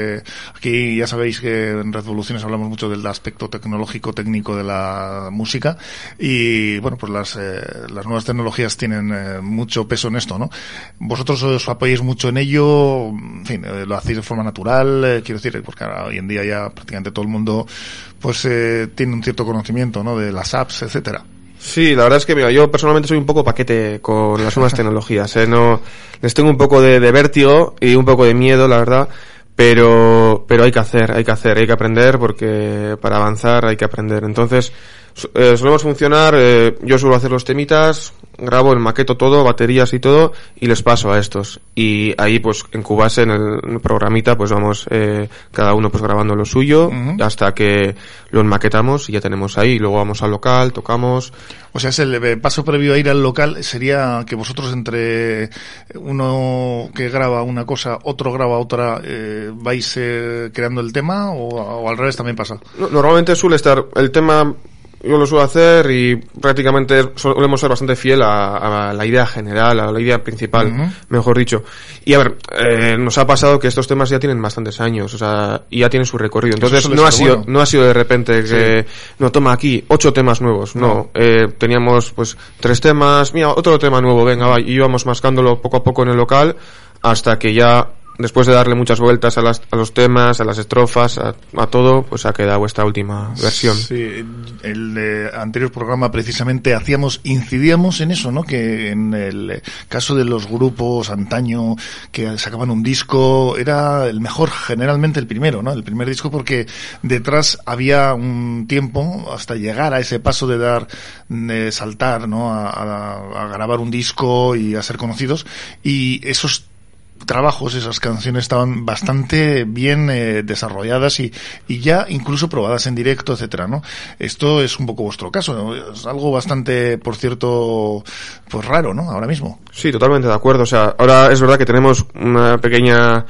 Aquí ya sabéis que en Revoluciones hablamos mucho del aspecto tecnológico, técnico de la música y, bueno, pues las, las nuevas tecnologías tienen mucho peso en esto, ¿no? Vosotros os apoyáis mucho en ello, en fin, lo hacéis de forma natural, quiero decir, porque ahora, hoy en día ya prácticamente todo el mundo pues eh, tiene un cierto conocimiento, ¿no? De las apps, etcétera. Sí, la verdad es que mira, yo personalmente soy un poco paquete con las nuevas tecnologías, ¿eh? No, les tengo un poco de, de vértigo y un poco de miedo, la verdad, pero, pero hay que hacer, hay que hacer, hay que aprender porque para avanzar hay que aprender. Entonces, eh, solemos funcionar, eh, yo suelo hacer los temitas, grabo el maqueto todo, baterías y todo, y les paso a estos. Y ahí pues en Cubase, en el, programita, pues vamos, eh, cada uno pues grabando lo suyo, hasta que lo enmaquetamos y ya tenemos ahí, luego vamos al local, tocamos, O sea, es el eh, paso previo a ir al local sería que vosotros entre uno que graba una cosa, otro graba otra, eh, vais eh, creando el tema o, o al revés también pasa. No, Normalmente suele estar el tema, yo lo suelo hacer y prácticamente solemos ser bastante fiel a, a la idea general, a la idea principal, mejor dicho. Y a ver, eh, nos ha pasado que estos temas ya tienen bastantes años, o sea, y ya tienen su recorrido. Entonces no ha sido, no ha sido de repente que, no, toma aquí, ocho temas nuevos, no. No. Eh, teníamos pues tres temas, mira, otro tema nuevo, venga, va, y íbamos mascándolo poco a poco en el local hasta que ya después de darle muchas vueltas a, las, a los temas, a las estrofas, a, todo, pues ha quedado esta última versión. Sí, el eh, anterior programa precisamente hacíamos, incidíamos en eso, ¿no? Que en el caso de los grupos antaño que sacaban un disco, era el mejor generalmente el primero, ¿no? El primer disco porque detrás había un tiempo hasta llegar a ese paso de dar, de saltar, ¿no? A, a- a grabar un disco y a ser conocidos y esos trabajos, esas canciones estaban bastante bien eh, desarrolladas y, y ya incluso probadas en directo, etcétera, ¿no? Esto es un poco vuestro caso. Es algo bastante, por cierto, pues raro, ¿no? Ahora mismo. Sí, totalmente de acuerdo. O sea, ahora es verdad que tenemos una pequeña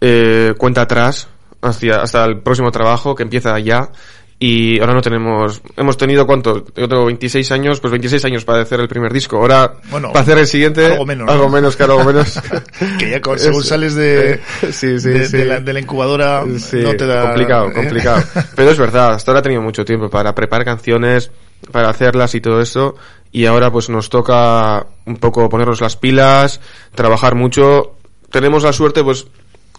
eh, cuenta atrás hacia, hasta el próximo trabajo que empieza ya. Y ahora no tenemos, hemos tenido cuánto, yo tengo 26 años, pues 26 años para hacer el primer disco. Ahora, Bueno, para hacer el siguiente, algo menos, ¿no? algo menos, que algo menos. *laughs* que ya con- según Es- sales de, *laughs* sí, sí, de, sí. de la, de la incubadora no te da... complicado, ¿eh? *laughs* complicado. Pero es verdad, hasta ahora he tenido mucho tiempo para preparar canciones, para hacerlas y todo eso, y ahora pues nos toca un poco ponernos las pilas, trabajar mucho. Tenemos la suerte, pues,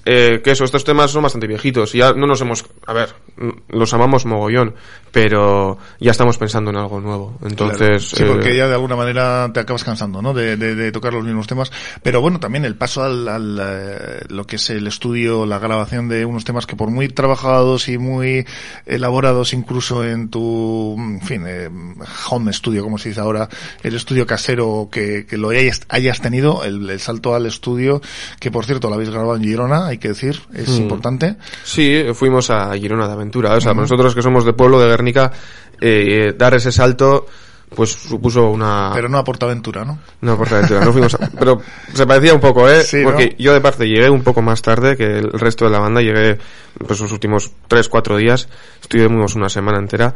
eh, que eso, estos temas son bastante viejitos y ya no nos hemos, a ver, mm, los amamos mogollón, pero ya estamos pensando en algo nuevo. Entonces, Claro. Sí, porque eh, ya de alguna manera te acabas cansando, ¿no? De, de- de tocar los mismos temas. Pero bueno, también el paso al, al, eh, lo que es el estudio, la grabación de unos temas que por muy trabajados y muy elaborados incluso en tu, en fin, eh, home studio, como se dice ahora, el estudio casero que, que lo hayas, hayas tenido, el, el salto al estudio, que por cierto lo habéis grabado en Girona, hay que decir, es Mm. importante. Sí, fuimos a Girona de aventura. O sea, Ujú. nosotros que somos de pueblo de Guernica, eh, dar ese salto, pues supuso una... Pero no a Portaventura, ¿no? No, por aventura, no fuimos a- Pero se parecía un poco, ¿eh? Sí, ¿no? Porque yo de parte llegué un poco más tarde que el resto de la banda. Llegué, pues, los últimos tres, cuatro días. Estuvimos una semana entera.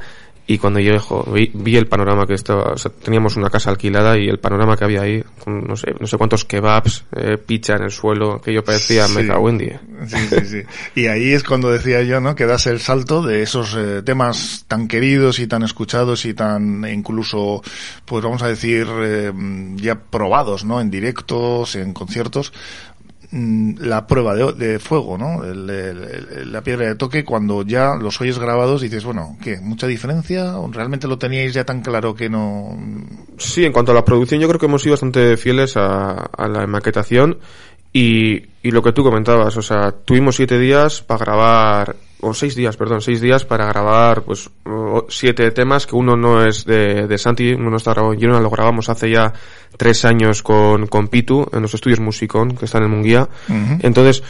Y cuando llegué, jo, vi, vi el panorama que estaba... O sea, teníamos una casa alquilada y el panorama que había ahí, con no sé, no sé cuántos kebabs, eh, pizza en el suelo, que yo parecía Sí. Mega Wendy. Sí, sí, sí. Y ahí es cuando decía yo, ¿no? Que das el salto de esos eh, temas tan queridos y tan escuchados y tan incluso, pues vamos a decir, eh, ya probados, ¿no? En directos, en conciertos. Mm, La prueba de, de fuego, ¿no? El- el- la piedra de toque, cuando ya los oyes grabados dices, bueno, ¿qué? ¿Mucha diferencia? ¿O ¿Realmente lo teníais ya tan claro que no...? Sí, en cuanto a la producción, yo creo que hemos sido bastante fieles a, a la maquetación y, y lo que tú comentabas, o sea, tuvimos siete días para grabar, o seis días, perdón, seis días para grabar, pues, siete temas, que uno no es de, de Santi, uno no está grabado en Girona, lo grabamos hace ya tres años con, con Pitu, en los estudios Musicón, que están en Munguía. Ujú. Entonces,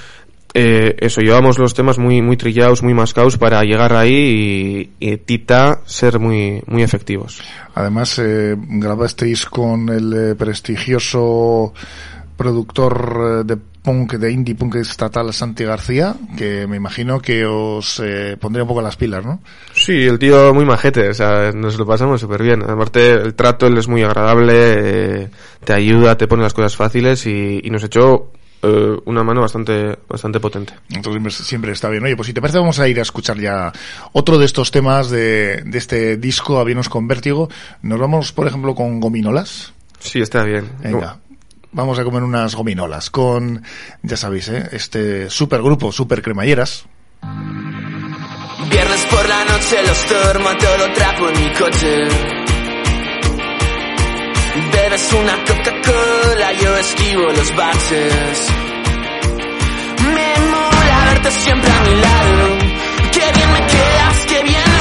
eh, eso, llevamos los temas muy, muy trillados, muy mascados para llegar ahí y, y tita ser muy, muy efectivos. Además, eh, grabasteis con el eh, prestigioso productor eh, de punk, de indie punk estatal Santi García, que me imagino que os eh, pondría un poco las pilas, ¿no? Sí, el tío muy majete, o sea, nos lo pasamos súper bien. Aparte, el trato él es muy agradable, eh, te ayuda, te pone las cosas fáciles y, y nos echó eh, una mano bastante, bastante potente. Entonces siempre, siempre está bien. Oye, pues si te parece vamos a ir a escuchar ya otro de estos temas de, de este disco Aviones con Vértigo. Nos vamos, por ejemplo, con Gominolas. Sí, está bien. Venga. Vamos a comer unas gominolas con, ya sabéis, ¿eh? este supergrupo, super cremalleras. Viernes por la noche los tormo todo trapo en mi coche. Bebes una Coca-Cola, yo esquivo los baches. Me mola verte siempre a mi lado. Qué bien me quedas, qué bien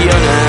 ilusionar.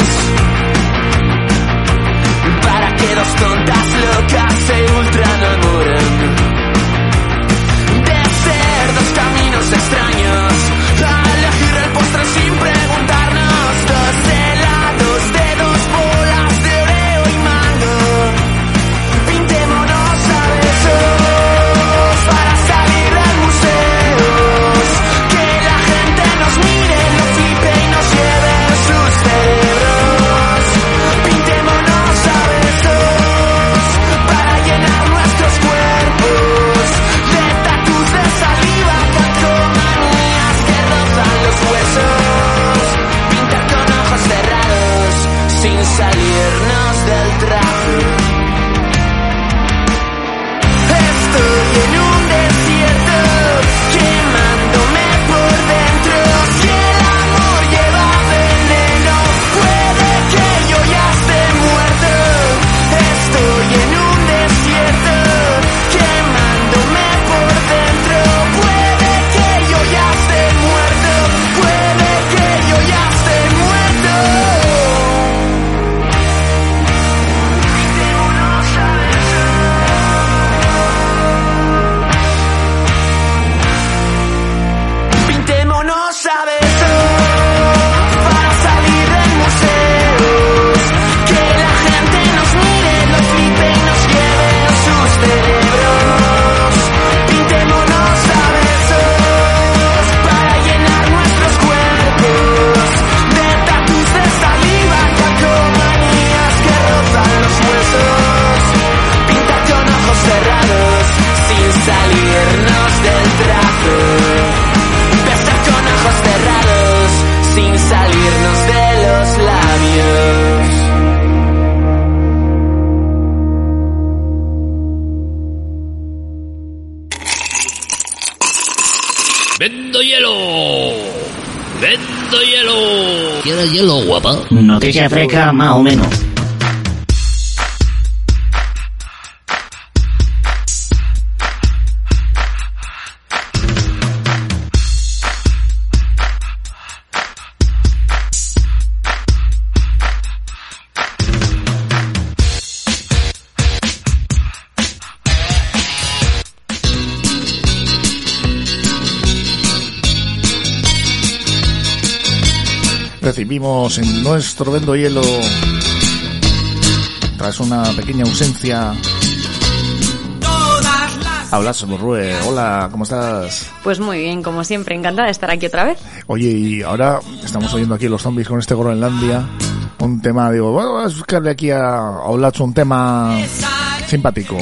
Noticia fresca, más o menos. Recibimos en nuestro vendo hielo, tras una pequeña ausencia, a Blas Borrue. Hola, ¿cómo estás? Pues muy bien, como siempre, encantada de estar aquí otra vez. Oye, y ahora estamos oyendo aquí los zombies con este Groenlandia. Un tema, digo, bueno, vamos a buscarle aquí a, a Olacho un tema simpático.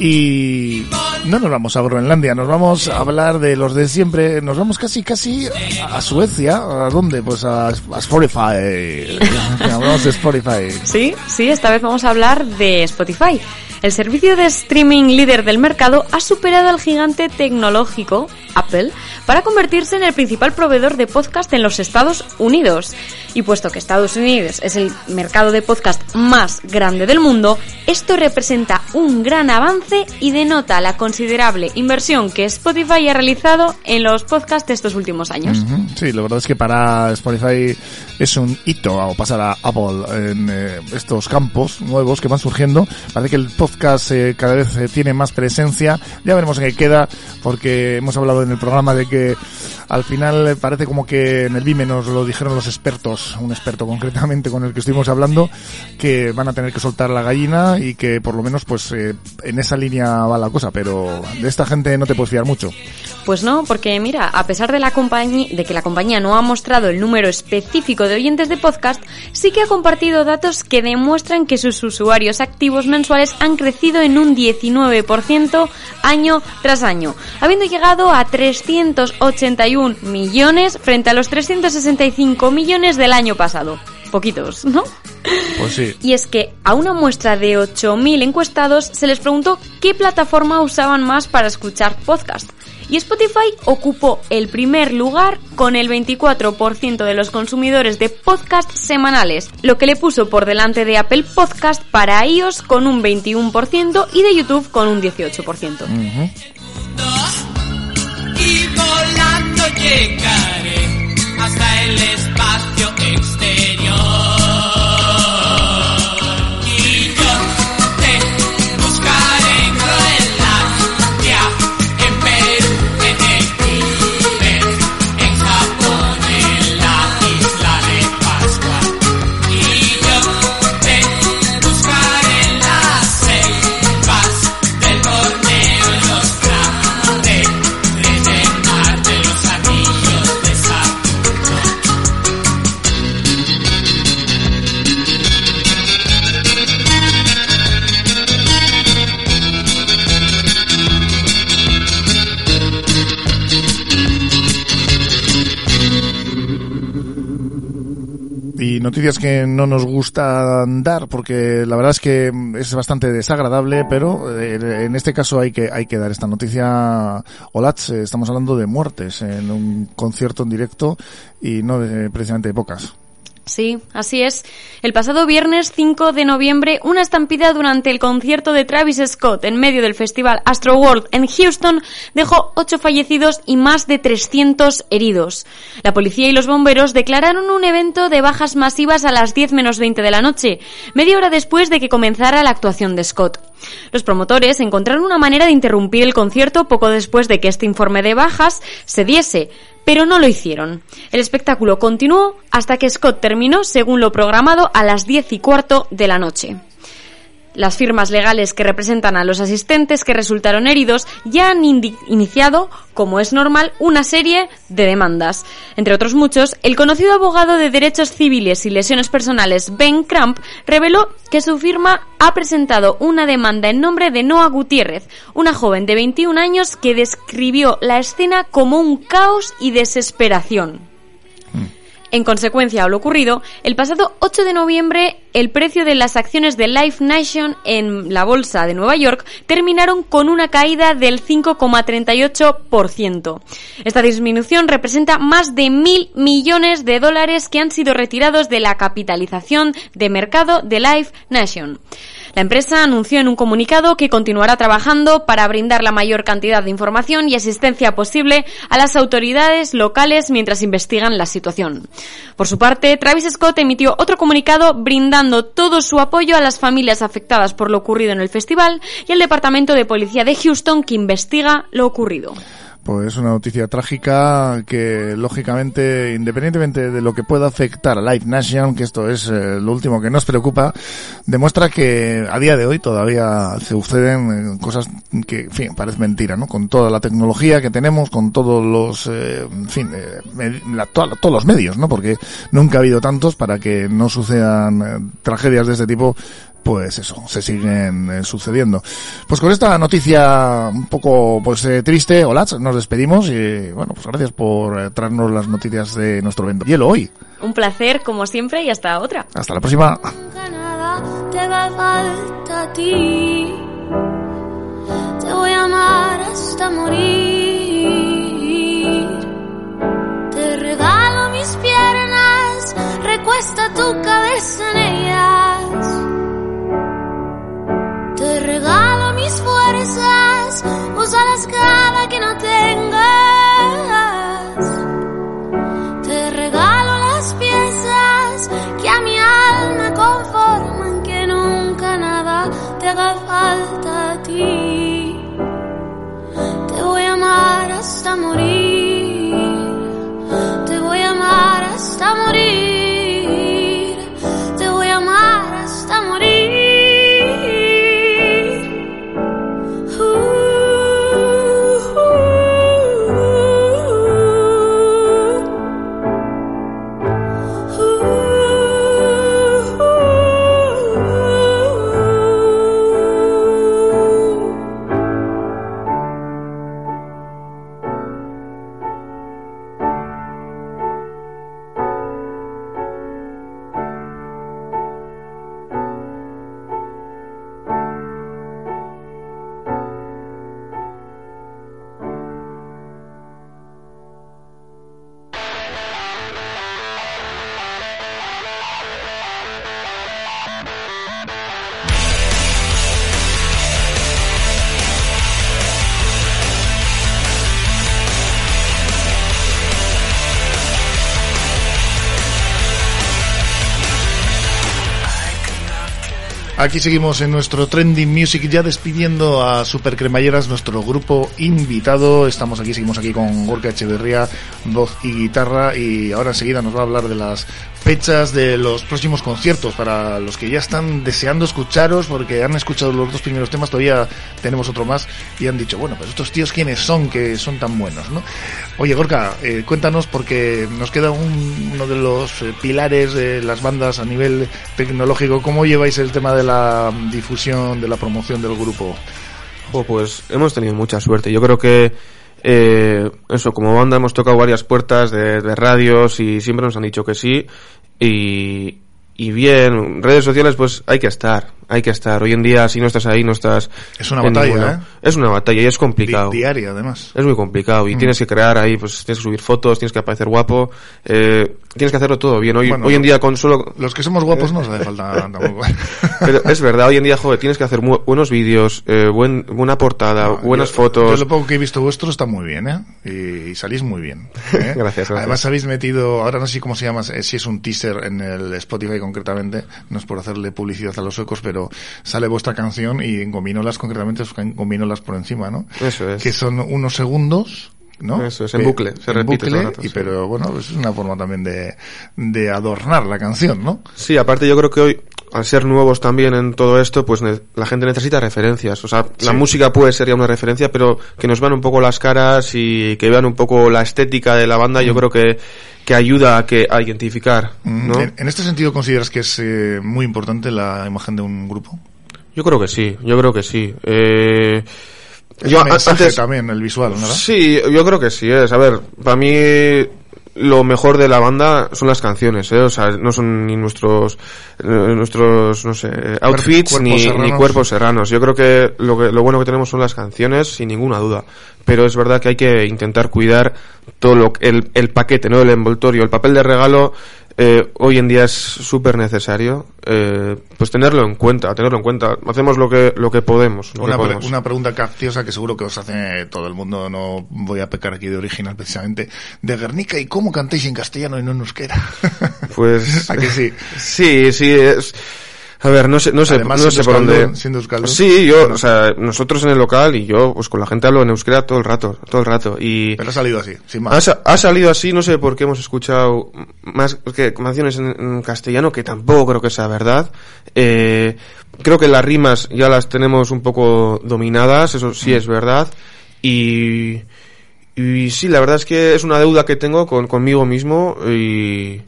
Y no nos vamos a Groenlandia, nos vamos a hablar de los de siempre, nos vamos casi casi a Suecia, ¿a dónde? Pues a, a Spotify. *laughs* Hablamos de Spotify. Sí, sí, esta vez vamos a hablar de Spotify. El servicio de streaming líder del mercado ha superado al gigante tecnológico Apple para convertirse en el principal proveedor de podcast en los Estados Unidos. Y puesto que Estados Unidos es el mercado de podcast más grande del mundo, esto representa un gran avance y denota la considerable inversión que Spotify ha realizado en los podcasts estos últimos años. Sí, la verdad es que para Spotify es un hito pasar a Apple en eh, estos campos nuevos que van surgiendo. Parece que el podcast eh, cada vez eh, tiene más presencia. Ya veremos en qué queda, porque hemos hablado en el programa de que al final eh, parece como que en el BIME nos lo dijeron los expertos, un experto concretamente con el que estuvimos hablando, que van a tener que soltar la gallina y que por lo menos pues eh, en esa línea va la cosa, pero de esta gente no te puedes fiar mucho. Pues no, porque mira, a pesar de, la de que la compañía no ha mostrado el número específico de oyentes de podcast, sí que ha compartido datos que demuestran que sus usuarios activos mensuales han crecido en un 19% año tras año, habiendo llegado a 381 millones frente a los 365 millones del año pasado. Poquitos, ¿no? Pues sí. Y es que a una muestra de 8.000 encuestados se les preguntó qué plataforma usaban más para escuchar podcast. Y Spotify ocupó el primer lugar con el 24% de los consumidores de podcast semanales, lo que le puso por delante de Apple Podcast para iOS con un 21% y de YouTube con un 18%. y volando llegaré hasta el espacio y noticias que no nos gusta dar porque la verdad es que es bastante desagradable pero eh, en este caso hay que hay que dar esta noticia. Olatz eh, estamos hablando de muertes en un concierto en directo y no de, precisamente de pocas Sí, así es. El pasado viernes 5 de noviembre, una estampida durante el concierto de Travis Scott en medio del festival Astroworld en Houston dejó ocho fallecidos y más de 300 heridos. La policía y los bomberos declararon un evento de bajas masivas a las 10 menos 20 de la noche, media hora después de que comenzara la actuación de Scott. Los promotores encontraron una manera de interrumpir el concierto poco después de que este informe de bajas se diese, pero no lo hicieron. El espectáculo continuó hasta que Scott terminó según lo programado a las 10 y cuarto de la noche. Las firmas legales que representan a los asistentes que resultaron heridos ya han iniciado, como es normal, una serie de demandas. Entre otros muchos, el conocido abogado de derechos civiles y lesiones personales Ben Cramp reveló que su firma ha presentado una demanda en nombre de Noah Gutiérrez, una joven de 21 años que describió la escena como un caos y desesperación. En consecuencia a lo ocurrido, el pasado 8 de noviembre el precio de las acciones de Life Nation en la bolsa de Nueva York terminaron con una caída del 5,38%. Esta disminución representa más de mil millones de dólares que han sido retirados de la capitalización de mercado de Life Nation. La empresa anunció en un comunicado que continuará trabajando para brindar la mayor cantidad de información y asistencia posible a las autoridades locales mientras investigan la situación. Por su parte, Travis Scott emitió otro comunicado brindando todo su apoyo a las familias afectadas por lo ocurrido en el festival y al Departamento de Policía de Houston que investiga lo ocurrido. Pues una noticia trágica que, lógicamente, independientemente de lo que pueda afectar a Live Nation, que esto es eh, lo último que nos preocupa, demuestra que a día de hoy todavía se suceden eh, cosas que, fin, parece mentira, ¿no? Con toda la tecnología que tenemos, con todos los, eh, fin, eh, la- to- todos los medios, ¿no? Porque nunca ha habido tantos para que no sucedan tragedias de este tipo pues eso, se siguen eh, sucediendo. Pues con esta noticia un poco pues eh, triste, Olaz, nos despedimos y bueno, pues gracias por eh, traernos las noticias de nuestro evento hielo hoy. Un placer, como siempre, y hasta otra. Hasta la próxima. nada te haga falta a ti. Te voy a amar hasta morir. Te regalo mis piernas, recuesta tu cabeza en ellas. Fuerzas, úsalas cada que no tengas. Te regalo las piezas que a mi alma conforman, que nunca nada te haga falta a ti. Te voy a amar hasta morir. Aquí seguimos en nuestro Trending Music, ya despidiendo a Super Cremalleras, nuestro grupo invitado. Estamos aquí, seguimos aquí con Gorka Echeverría, voz y guitarra, y ahora enseguida nos va a hablar de las fechas de los próximos conciertos para los que ya están deseando escucharos, porque han escuchado los dos primeros temas, todavía tenemos otro más, y han dicho, bueno, pues estos tíos quiénes son que son tan buenos, ¿no? Oye, Gorka, eh, cuéntanos, porque nos queda un- uno de los eh, pilares de las bandas a nivel tecnológico. ¿Cómo lleváis el tema de la difusión, de la promoción del grupo? Jo, pues hemos tenido mucha suerte. Yo creo que eh, eso, como banda hemos tocado varias puertas de, radios y siempre nos han dicho que sí. Y, y bien, redes sociales pues hay que estar, hay que estar. Hoy en día si no estás ahí no estás... Es una batalla, ninguna. ¿eh? Es una batalla y es complicado. Di- diaria, además. Es muy complicado y Mm. tienes que crear ahí, pues tienes que subir fotos, tienes que aparecer guapo, eh, tienes que hacerlo todo bien. Hoy, Bueno, hoy en día con solo... Los que somos guapos no nos *laughs* hace falta tampoco. Pero es *laughs* verdad, hoy en día, joder, tienes que hacer buenos vídeos, eh, buen, buena portada, buenas Yo- fotos. Yo lo poco que he visto vuestro está muy bien, ¿eh? Y, y salís muy bien. ¿eh? *laughs* Gracias, gracias. Además habéis metido, ahora no sé cómo se llama, eh, si es un teaser en el Spotify concretamente, no es por hacerle publicidad a los suecos, pero sale vuestra canción y en gominolas concretamente gominolas por encima, ¿no? Eso es. Que son unos segundos. ¿no? Eso es, en bucle, se en repite bucle, rato, y sí. pero bueno, es una forma también de, de adornar la canción, ¿no? Sí, aparte yo creo que hoy, al ser nuevos también en todo esto, pues la gente necesita referencias. O sea, la música puede ser ya una referencia, pero que nos vean un poco las caras y que vean un poco la estética de la banda, yo Mm. creo que, que ayuda a que a identificar, Mm, ¿no? En, en este sentido, ¿consideras que es eh, muy importante la imagen de un grupo? Yo creo que sí, yo creo que sí. Eh, Es yo mensaje antes, también, el visual, ¿verdad? Sí, yo creo que sí es. A ver, para mí lo mejor de la banda son las canciones, ¿eh? O sea, no son ni nuestros, eh, nuestros, no sé, outfits cuerpos ni, serranos. ni cuerpos serranos. Yo creo que lo, que lo bueno que tenemos son las canciones, sin ninguna duda. Pero es verdad que hay que intentar cuidar todo lo, el, el paquete, ¿no? El envoltorio, el papel de regalo, eh, hoy en día es súper necesario, eh, pues tenerlo en cuenta, tenerlo en cuenta. Hacemos lo que, lo que podemos. lo Una, que pre- una pregunta capciosa que seguro que os hace todo el mundo, no voy a pecar aquí de original precisamente. De Guernica, ¿y cómo cantáis en castellano y no en euskera? Pues. *laughs* ¿A que sí? *laughs* Sí, sí, es. A ver, no sé, no sé, Además, no sé por dónde. Sí, yo, o sea, nosotros en el local y yo, pues con la gente hablo en euskera todo el rato, todo el rato. Y. Pero ha salido así, sin más. ha salido así, no sé por qué hemos escuchado más que canciones en, en castellano, que tampoco creo que sea verdad. Eh, creo que las rimas ya las tenemos un poco dominadas, eso sí es verdad. Y, y sí, la verdad es que es una deuda que tengo con, conmigo mismo y,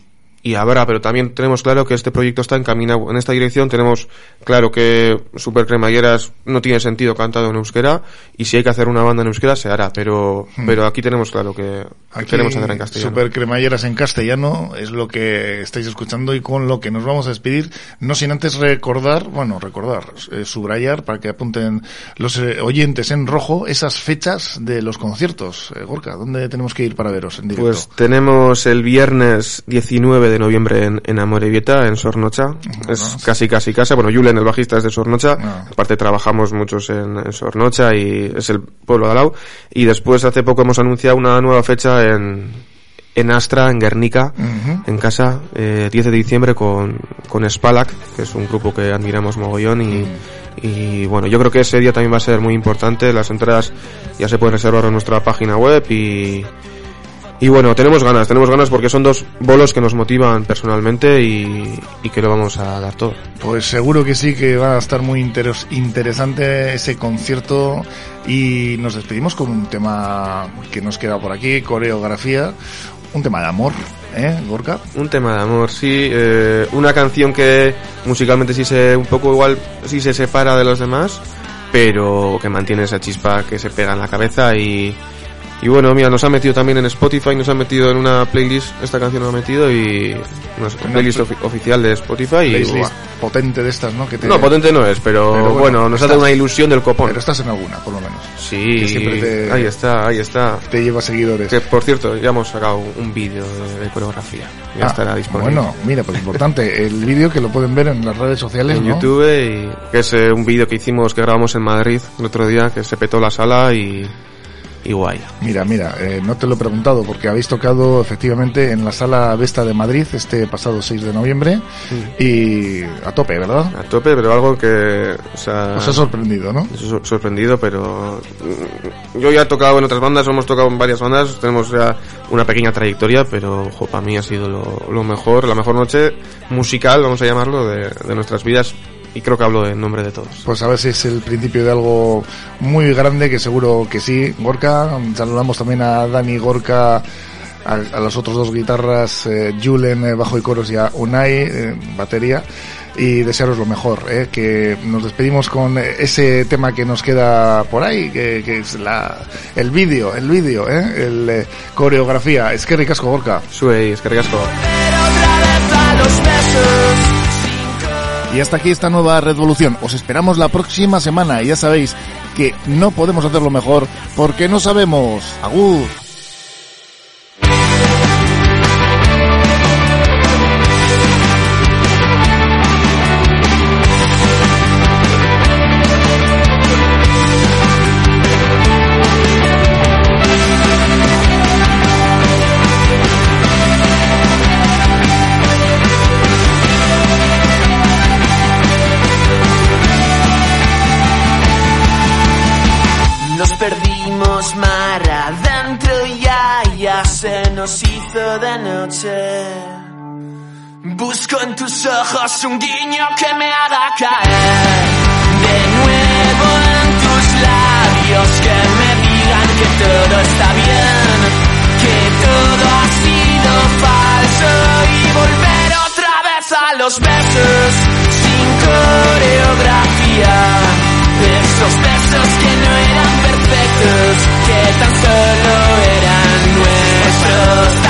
y habrá, pero también tenemos claro que este proyecto está encaminado en esta dirección. Tenemos claro que Super Cremalleras no tiene sentido cantado en euskera y si hay que hacer una banda en euskera se hará, pero, Hmm. pero aquí tenemos claro que Aquí, queremos hacer en castellano. Super cremalleras en castellano es lo que estáis escuchando y con lo que nos vamos a despedir. No sin antes recordar, bueno, recordar, eh, subrayar para que apunten los eh, oyentes en rojo esas fechas de los conciertos. Eh, Gorka, ¿dónde tenemos que ir para veros en directo? Pues tenemos el viernes 19 de noviembre en, en Amorebieta, en Sornocha. Es casi, casi casa. Bueno, Julen, el bajista, es de Sornocha. Ah. Aparte trabajamos muchos en, en Sornocha y es el pueblo de al lado. Y después hace poco hemos anunciado una nueva fecha en, en Astra, en Guernica, en casa, eh, 10 de diciembre con, con Spalak, que es un grupo que admiramos mogollón y, y bueno, yo creo que ese día también va a ser muy importante. Las entradas ya se pueden reservar en nuestra página web y, y bueno, tenemos ganas, tenemos ganas porque son dos bolos que nos motivan personalmente y, y que lo vamos a dar todo. Pues seguro que sí, que va a estar muy interes- interesante ese concierto y nos despedimos con un tema que nos queda por aquí, coreografía, un tema de amor, ¿eh, Gorka? Un tema de amor, sí, eh, una canción que musicalmente sí se, un poco igual, sí se separa de los demás, pero que mantiene esa chispa que se pega en la cabeza y, y bueno, mira, nos ha metido también en Spotify, nos ha metido en una playlist, esta canción nos ha metido y una playlist ofi- oficial de Spotify y Playlist potente de estas, ¿no? Que te- No, potente no es, pero, Pero bueno, bueno, nos ha dado una ilusión del copón. Pero estás en alguna, por lo menos. Sí, Que siempre te- ahí está, ahí está. Te lleva seguidores. Que por cierto, ya hemos sacado un vídeo de, de coreografía. Ya Ah, estará disponible. Bueno, mira, pues importante, el *laughs* vídeo que lo pueden ver en las redes sociales, en ¿no? YouTube y que es eh, un vídeo que hicimos que grabamos en Madrid el otro día que se petó la sala y, y guay. Mira, mira, eh, no te lo he preguntado porque habéis tocado efectivamente en la sala Vesta de Madrid este pasado 6 de noviembre y a tope, ¿verdad? A tope, pero algo que o sea, Os ha sorprendido, ¿no? Sor- sorprendido, pero mm, yo ya he tocado en otras bandas, hemos tocado en varias bandas, tenemos ya una pequeña trayectoria, pero jo, para mí ha sido lo, lo mejor, la mejor noche musical, vamos a llamarlo, de, de nuestras vidas y creo que hablo en nombre de todos. Pues a ver si es el principio de algo muy grande, que seguro que sí. Gorka, saludamos también a Dani Gorka, a, a las otros dos guitarras, eh, Julen, eh, bajo y coros, y a Unai, eh, batería. Y desearos lo mejor, eh, que nos despedimos con ese tema que nos queda por ahí, que, que es la, el vídeo, el vídeo, eh, el eh, coreografía. Es que ricasco, Gorka. Suey, es que ricasco. Y hasta aquí esta nueva revolución. Os esperamos la próxima semana y ya sabéis que no podemos hacerlo mejor porque no sabemos. Agur. un guiño que me haga caer de nuevo en tus labios que me digan que todo está bien, que todo ha sido falso y volver otra vez a los besos sin coreografía, esos besos que no eran perfectos, que tan solo eran nuestros.